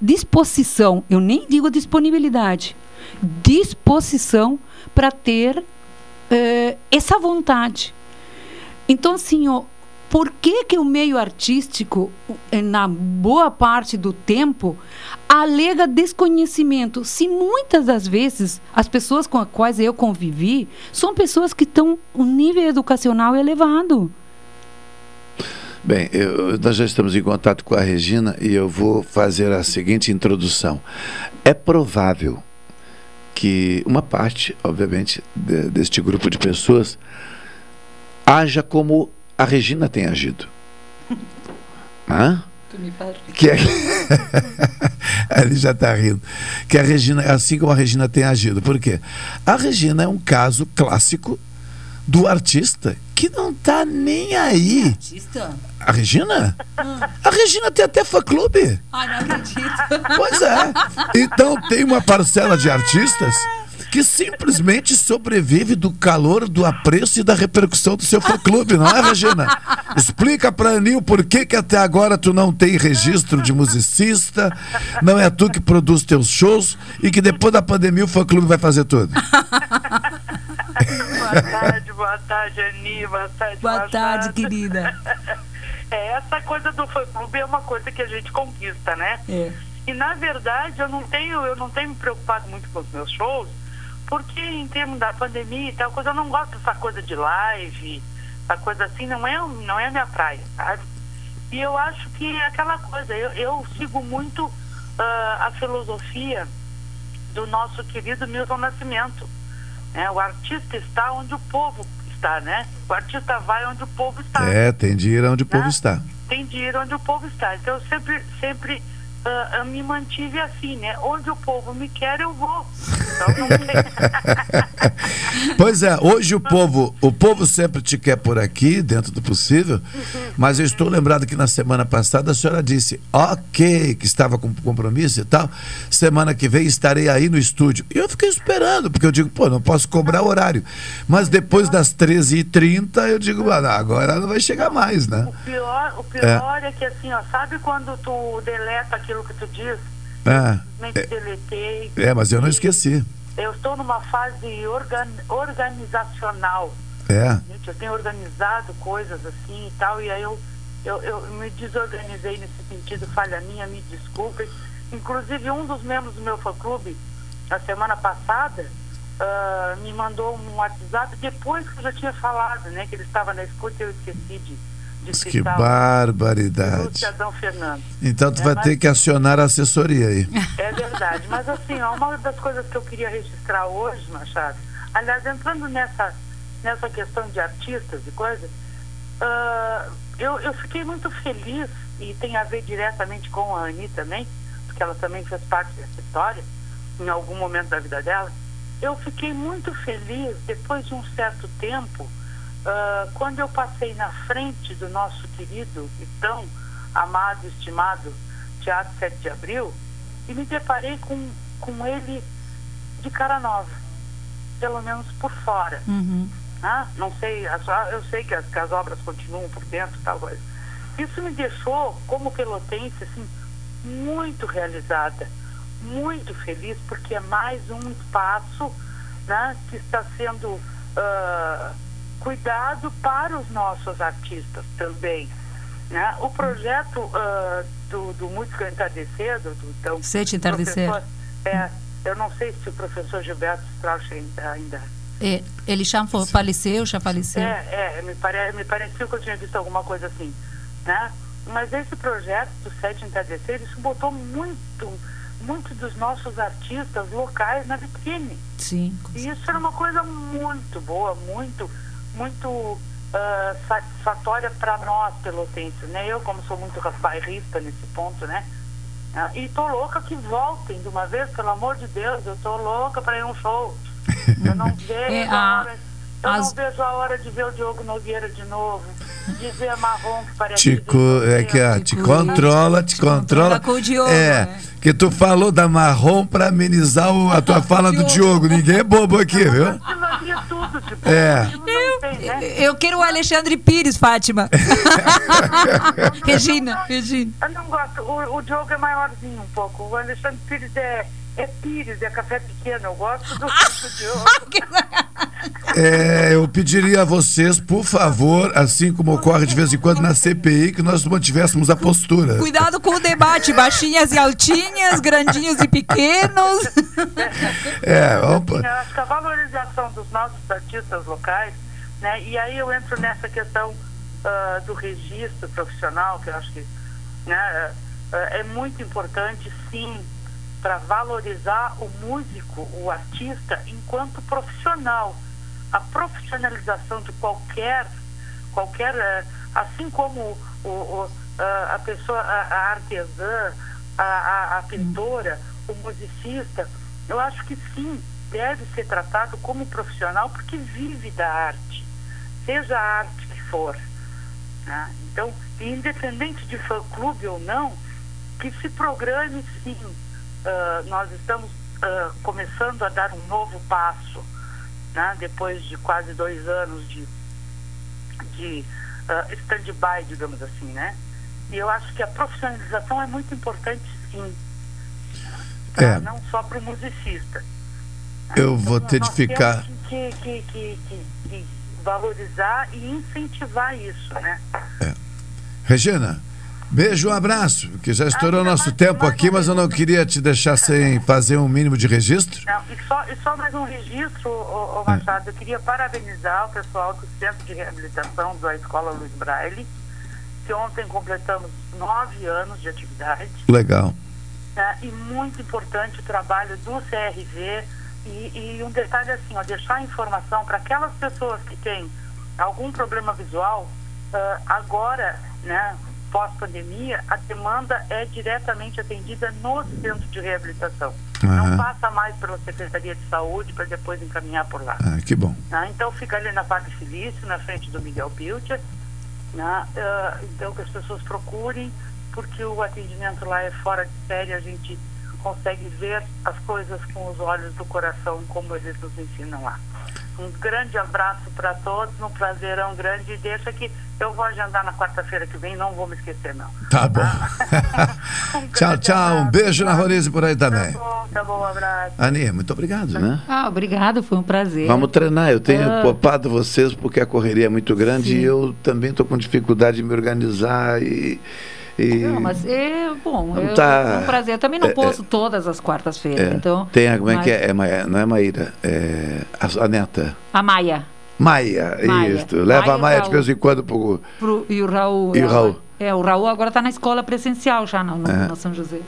S11: disposição, eu nem digo disponibilidade, disposição para ter eh, essa vontade. Então, assim, ó, por que, que o meio artístico, eh, na boa parte do tempo, alega desconhecimento? Se muitas das vezes as pessoas com as quais eu convivi são pessoas que estão um nível educacional elevado.
S1: Bem, eu- nós já estamos em contato com a Regina e eu vou fazer a seguinte introdução. É provável que uma parte, obviamente, de- deste grupo de pessoas haja como a Regina tem agido. Hã? Que é... Ele já está rindo. Que a Regina, assim como a Regina tem agido. Por quê? A Regina é um caso clássico do artista que não está nem aí.
S11: Artista?
S1: A Regina? A Regina tem até fã-clube.
S11: Ai, não acredito.
S1: Pois é. Então tem uma parcela de artistas que simplesmente sobrevive do calor, do apreço e da repercussão do seu fã-clube, não é, Regina? Explica pra Anil por que, que até agora tu não tem registro de musicista, não é tu que produz teus shows e que depois da pandemia o fã-clube vai fazer tudo.
S26: Boa tarde, tarde, Ani, boa tarde,
S11: Boa tarde,
S26: Machado.
S11: querida.
S26: É, essa coisa do fã-clube é uma coisa que a gente conquista, né?
S11: É.
S26: E na verdade eu não tenho, eu não tenho me preocupado muito com os meus shows, porque em termos da pandemia e tal coisa, eu não gosto dessa coisa de live, essa coisa assim, não é, não é a minha praia, sabe? E eu acho que é aquela coisa, eu, eu sigo muito ah, a filosofia do nosso querido Milton Nascimento. né? O artista está onde o povo está, né? O artista vai onde o povo está.
S1: É, tem de ir onde o povo está.
S26: Tem de ir onde o povo está. Então eu sempre, sempre ah, eu me mantive assim, né? Onde o povo me quer, eu vou. Então não.
S1: Pois é, hoje o povo, o povo sempre te quer por aqui, dentro do possível, mas eu estou lembrado que na semana passada a senhora disse, ok, que estava com compromisso e tal, semana que vem estarei aí no estúdio. E eu fiquei esperando, porque eu digo, pô, não posso cobrar horário. Mas depois das 13h30, eu digo, mano, agora não vai chegar mais, né?
S26: O pior, o pior é. que assim, ó, sabe quando tu deleta aquilo que tu diz?
S1: É,
S26: Simplesmente deletei.
S1: é, mas eu não esqueci.
S26: Eu estou numa fase organ, organizacional.
S1: É.
S26: Gente, eu tenho organizado coisas assim e tal, e aí eu, eu, eu me desorganizei nesse sentido, falha minha, me desculpem. Inclusive, um dos membros do meu fã-clube, na semana passada, ah, me mandou um WhatsApp depois que eu já tinha falado, né, que ele estava na escuta e eu esqueci de, de
S1: Que barbaridade.
S26: Adão Fernando.
S1: Então tu
S26: É,
S1: vai
S26: mas-
S1: ter que acionar a assessoria aí.
S26: É verdade, mas assim, ó, uma das coisas que eu queria registrar hoje, Machado, aliás, entrando nessa, nessa questão de artistas e coisas, ah, eu, eu fiquei muito feliz, e tem a ver diretamente com a Ani também, porque ela também fez parte dessa história, em algum momento da vida dela. Eu fiquei muito feliz, depois de um certo tempo, ah, quando eu passei na frente do nosso querido e tão amado, estimado Teatro 7 de Abril, e me deparei com, com ele de cara nova, pelo menos por fora. Ah, não sei, as- eu sei que as, que as obras continuam por dentro e tal coisa. Isso me deixou, como pelotense, assim, muito realizada, muito feliz, porque é mais um espaço né, que está sendo ah, cuidado para os nossos artistas também. Né? O projeto ah, do, do Música Entardecer, do, do então,
S11: Sete Entardecer.
S26: professor- É, eu não sei se o professor Gilberto Strauss ainda, ainda
S11: É, ele já faleceu, já faleceu.
S26: é, é me, pare, me pareceu que eu tinha visto alguma coisa assim, né? Mas esse projeto do Sete Entardecer, isso botou muito, muito dos nossos artistas locais na vitrine.
S11: Sim.
S26: E isso era uma coisa muito boa, muito, muito ah, satisfatória para nós, pelotenses, né? Eu, como sou muito bairrista nesse ponto, né? Ah, e tô louca que voltem de uma vez, pelo amor de Deus, eu tô louca para ir um show. Eu não vejo
S11: É,
S26: a
S11: a-
S26: hora, eu
S11: as-
S26: não vejo a hora de ver o Diogo Nogueira de novo, de ver a Marrom que parece
S1: Te, é que, ah, te controla, te controla.
S11: com o Diogo,
S1: É,
S11: né?
S1: que tu falou da marrom pra amenizar o- a tua fala do Diogo. Ninguém é bobo aqui, viu?
S26: tudo, tipo,
S1: É.
S11: Eu quero o Alexandre Pires, Fátima. Regina, Regina.
S26: Eu não gosto, o, o Diogo é maiorzinho um pouco, o Alexandre Pires é, é Pires, é café pequeno, eu gosto do, do Diogo.
S1: É, eu pediria a vocês, por favor, assim como ocorre de vez em quando na CPI, que nós mantivéssemos a postura.
S11: Cuidado com o debate, baixinhas e altinhas, grandinhos e pequenos.
S1: É, opa.
S26: Eu acho que a valorização dos nossos artistas locais, né? E aí eu entro nessa questão ah, do registro profissional, que eu acho que né, ah, é muito importante, sim, para valorizar o músico, o artista, enquanto profissional. A profissionalização de qualquer, qualquer eh, assim como o, o- a, a pessoa, a, a artesã, a, a, a pintora, o musicista, eu acho que sim, deve ser tratado como profissional porque vive da arte, seja a arte que for. né? Então, independente de fã-clube ou não, que se programe sim. Ah, nós estamos ah, começando a dar um novo passo, né? depois de quase dois anos de, de ah, stand-by, digamos assim, né? E eu acho que a profissionalização é muito importante, sim, pra-
S1: É.
S26: não só para o musicista.
S1: Eu vou ter de ficar.
S26: que, que, que valorizar e incentivar isso, né?
S1: Regina, beijo, um abraço, que já estourou nosso tempo aqui, mas eu não queria te deixar sem fazer um mínimo de registro.
S26: Não, e, só, e só mais um registro, ô, ô Machado, eu queria parabenizar o pessoal do Centro de Reabilitação da Escola Luiz Braille, que ontem completamos nove anos de atividade.
S1: Legal.
S26: né? E muito importante o trabalho do CRV e, e um detalhe assim, ó, deixar a informação para aquelas pessoas que têm algum problema visual, ah, agora, né, pós-pandemia, a demanda é diretamente atendida no centro de reabilitação. Não
S1: Aham.
S26: passa mais pela Secretaria de Saúde para depois encaminhar por lá.
S1: Ah, que bom.
S26: né? Então fica ali na Padre Felício, na frente do Miguel Pilcher. Né? Ah, então que as pessoas procurem, porque o atendimento lá é fora de série, a gente consegue ver as coisas com os olhos do coração, como eles nos ensinam lá. Um grande abraço para todos, um prazerão grande. Deixa que eu vou agendar na quarta-feira que vem, não vou me esquecer, não.
S1: Tá bom. tchau, tchau. Um beijo na Rorize por aí também.
S26: Bom, tá bom, um abraço.
S1: Ani, muito obrigado, né?
S11: Ah, obrigado, foi um prazer.
S1: Vamos treinar. Eu tenho
S11: Ah.
S1: poupado vocês porque a correria é muito grande e eu também estou com dificuldade de me organizar e. e-
S11: Não, mas é bom,
S1: Não tá-
S11: é um prazer. Eu também não
S1: é-
S11: posso todas as quartas-feiras,
S1: é,
S11: então.
S1: tem a, como é
S11: mas-
S1: que é? É não é Maíra, é a, a neta.
S11: A Maia
S1: Maia,
S11: Maia.
S1: isso. Leva
S11: Maia
S1: a Maia de vez em quando pro.
S11: pro, e o Raul.
S1: E o Raul.
S11: É, o Raul agora está na escola presencial já no, no,
S1: É.
S11: no São José.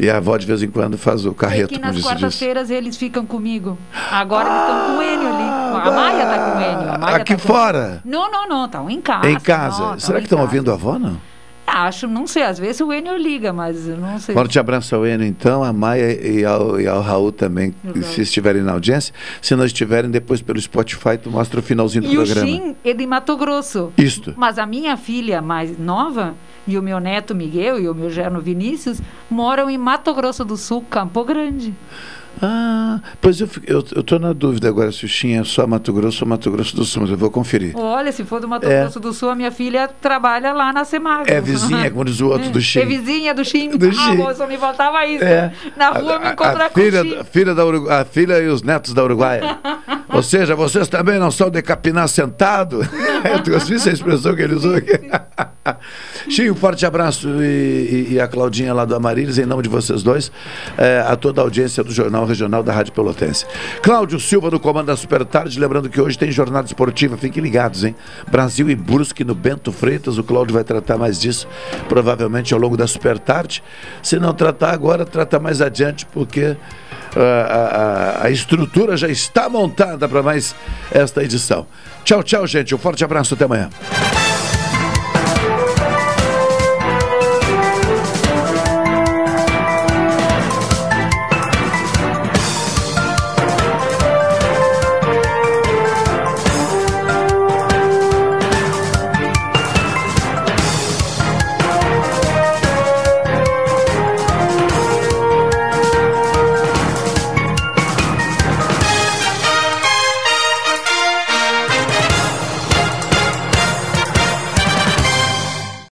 S1: E a avó de vez em quando faz o carreto,
S11: que
S1: como
S11: nas quartas-feiras eles ficam comigo. Agora eles estão com o Enio ali. A Maia está com o Enio.
S1: Aqui
S11: tá com-
S1: fora?
S11: Não, não, não. Estão em casa.
S1: em casa.
S11: não,
S1: Será que estão ouvindo a avó, não?
S11: Acho, não sei. Às vezes o Enio liga, mas eu não sei.
S1: Forte abraço ao Enio, então, a Maia e ao, e ao Raul também,
S11: Legal.
S1: se estiverem na audiência. Se não estiverem, depois pelo Spotify, tu mostra o finalzinho do
S11: E o
S1: programa.
S11: Shin é de Mato Grosso.
S1: Isto.
S11: Mas a minha filha mais nova e o meu neto Miguel e o meu gerno Vinícius moram em Mato Grosso do Sul, Campo Grande.
S1: Ah, pois eu, eu, eu tô na dúvida agora se o Shin é só Mato Grosso ou Mato Grosso do Sul, mas eu vou conferir.
S11: Olha, se for do Mato
S1: É.
S11: Grosso do Sul, a minha filha trabalha lá na Semagro.
S1: É vizinha, como diz o outro, do Shin.
S11: É vizinha do Chim.
S1: Do
S11: ah,
S1: Shin.
S11: moça, me faltava isso.
S1: É.
S11: Na rua me
S1: A,
S11: encontrar
S1: a
S11: com o
S1: filha, a, filha da Urugu- a filha e os netos da Uruguaia. Ou seja, vocês também não são de capinar sentado? tu gostou dessa expressão que ele usou aqui? Chico, um forte abraço e, e- e a Claudinha lá do Amarilis, em nome de vocês dois, eh, a toda a audiência do Jornal Regional da Rádio Pelotense. Cláudio Silva no comando da Super Tarde, lembrando que hoje tem jornada esportiva, fiquem ligados, hein? Brasil e Brusque no Bento Freitas, o Cláudio vai tratar mais disso, provavelmente ao longo da Super Tarde. Se não tratar agora, trata mais adiante, porque ah, a- a estrutura já está montada para mais esta edição. Tchau, tchau, gente. Um forte abraço, até amanhã.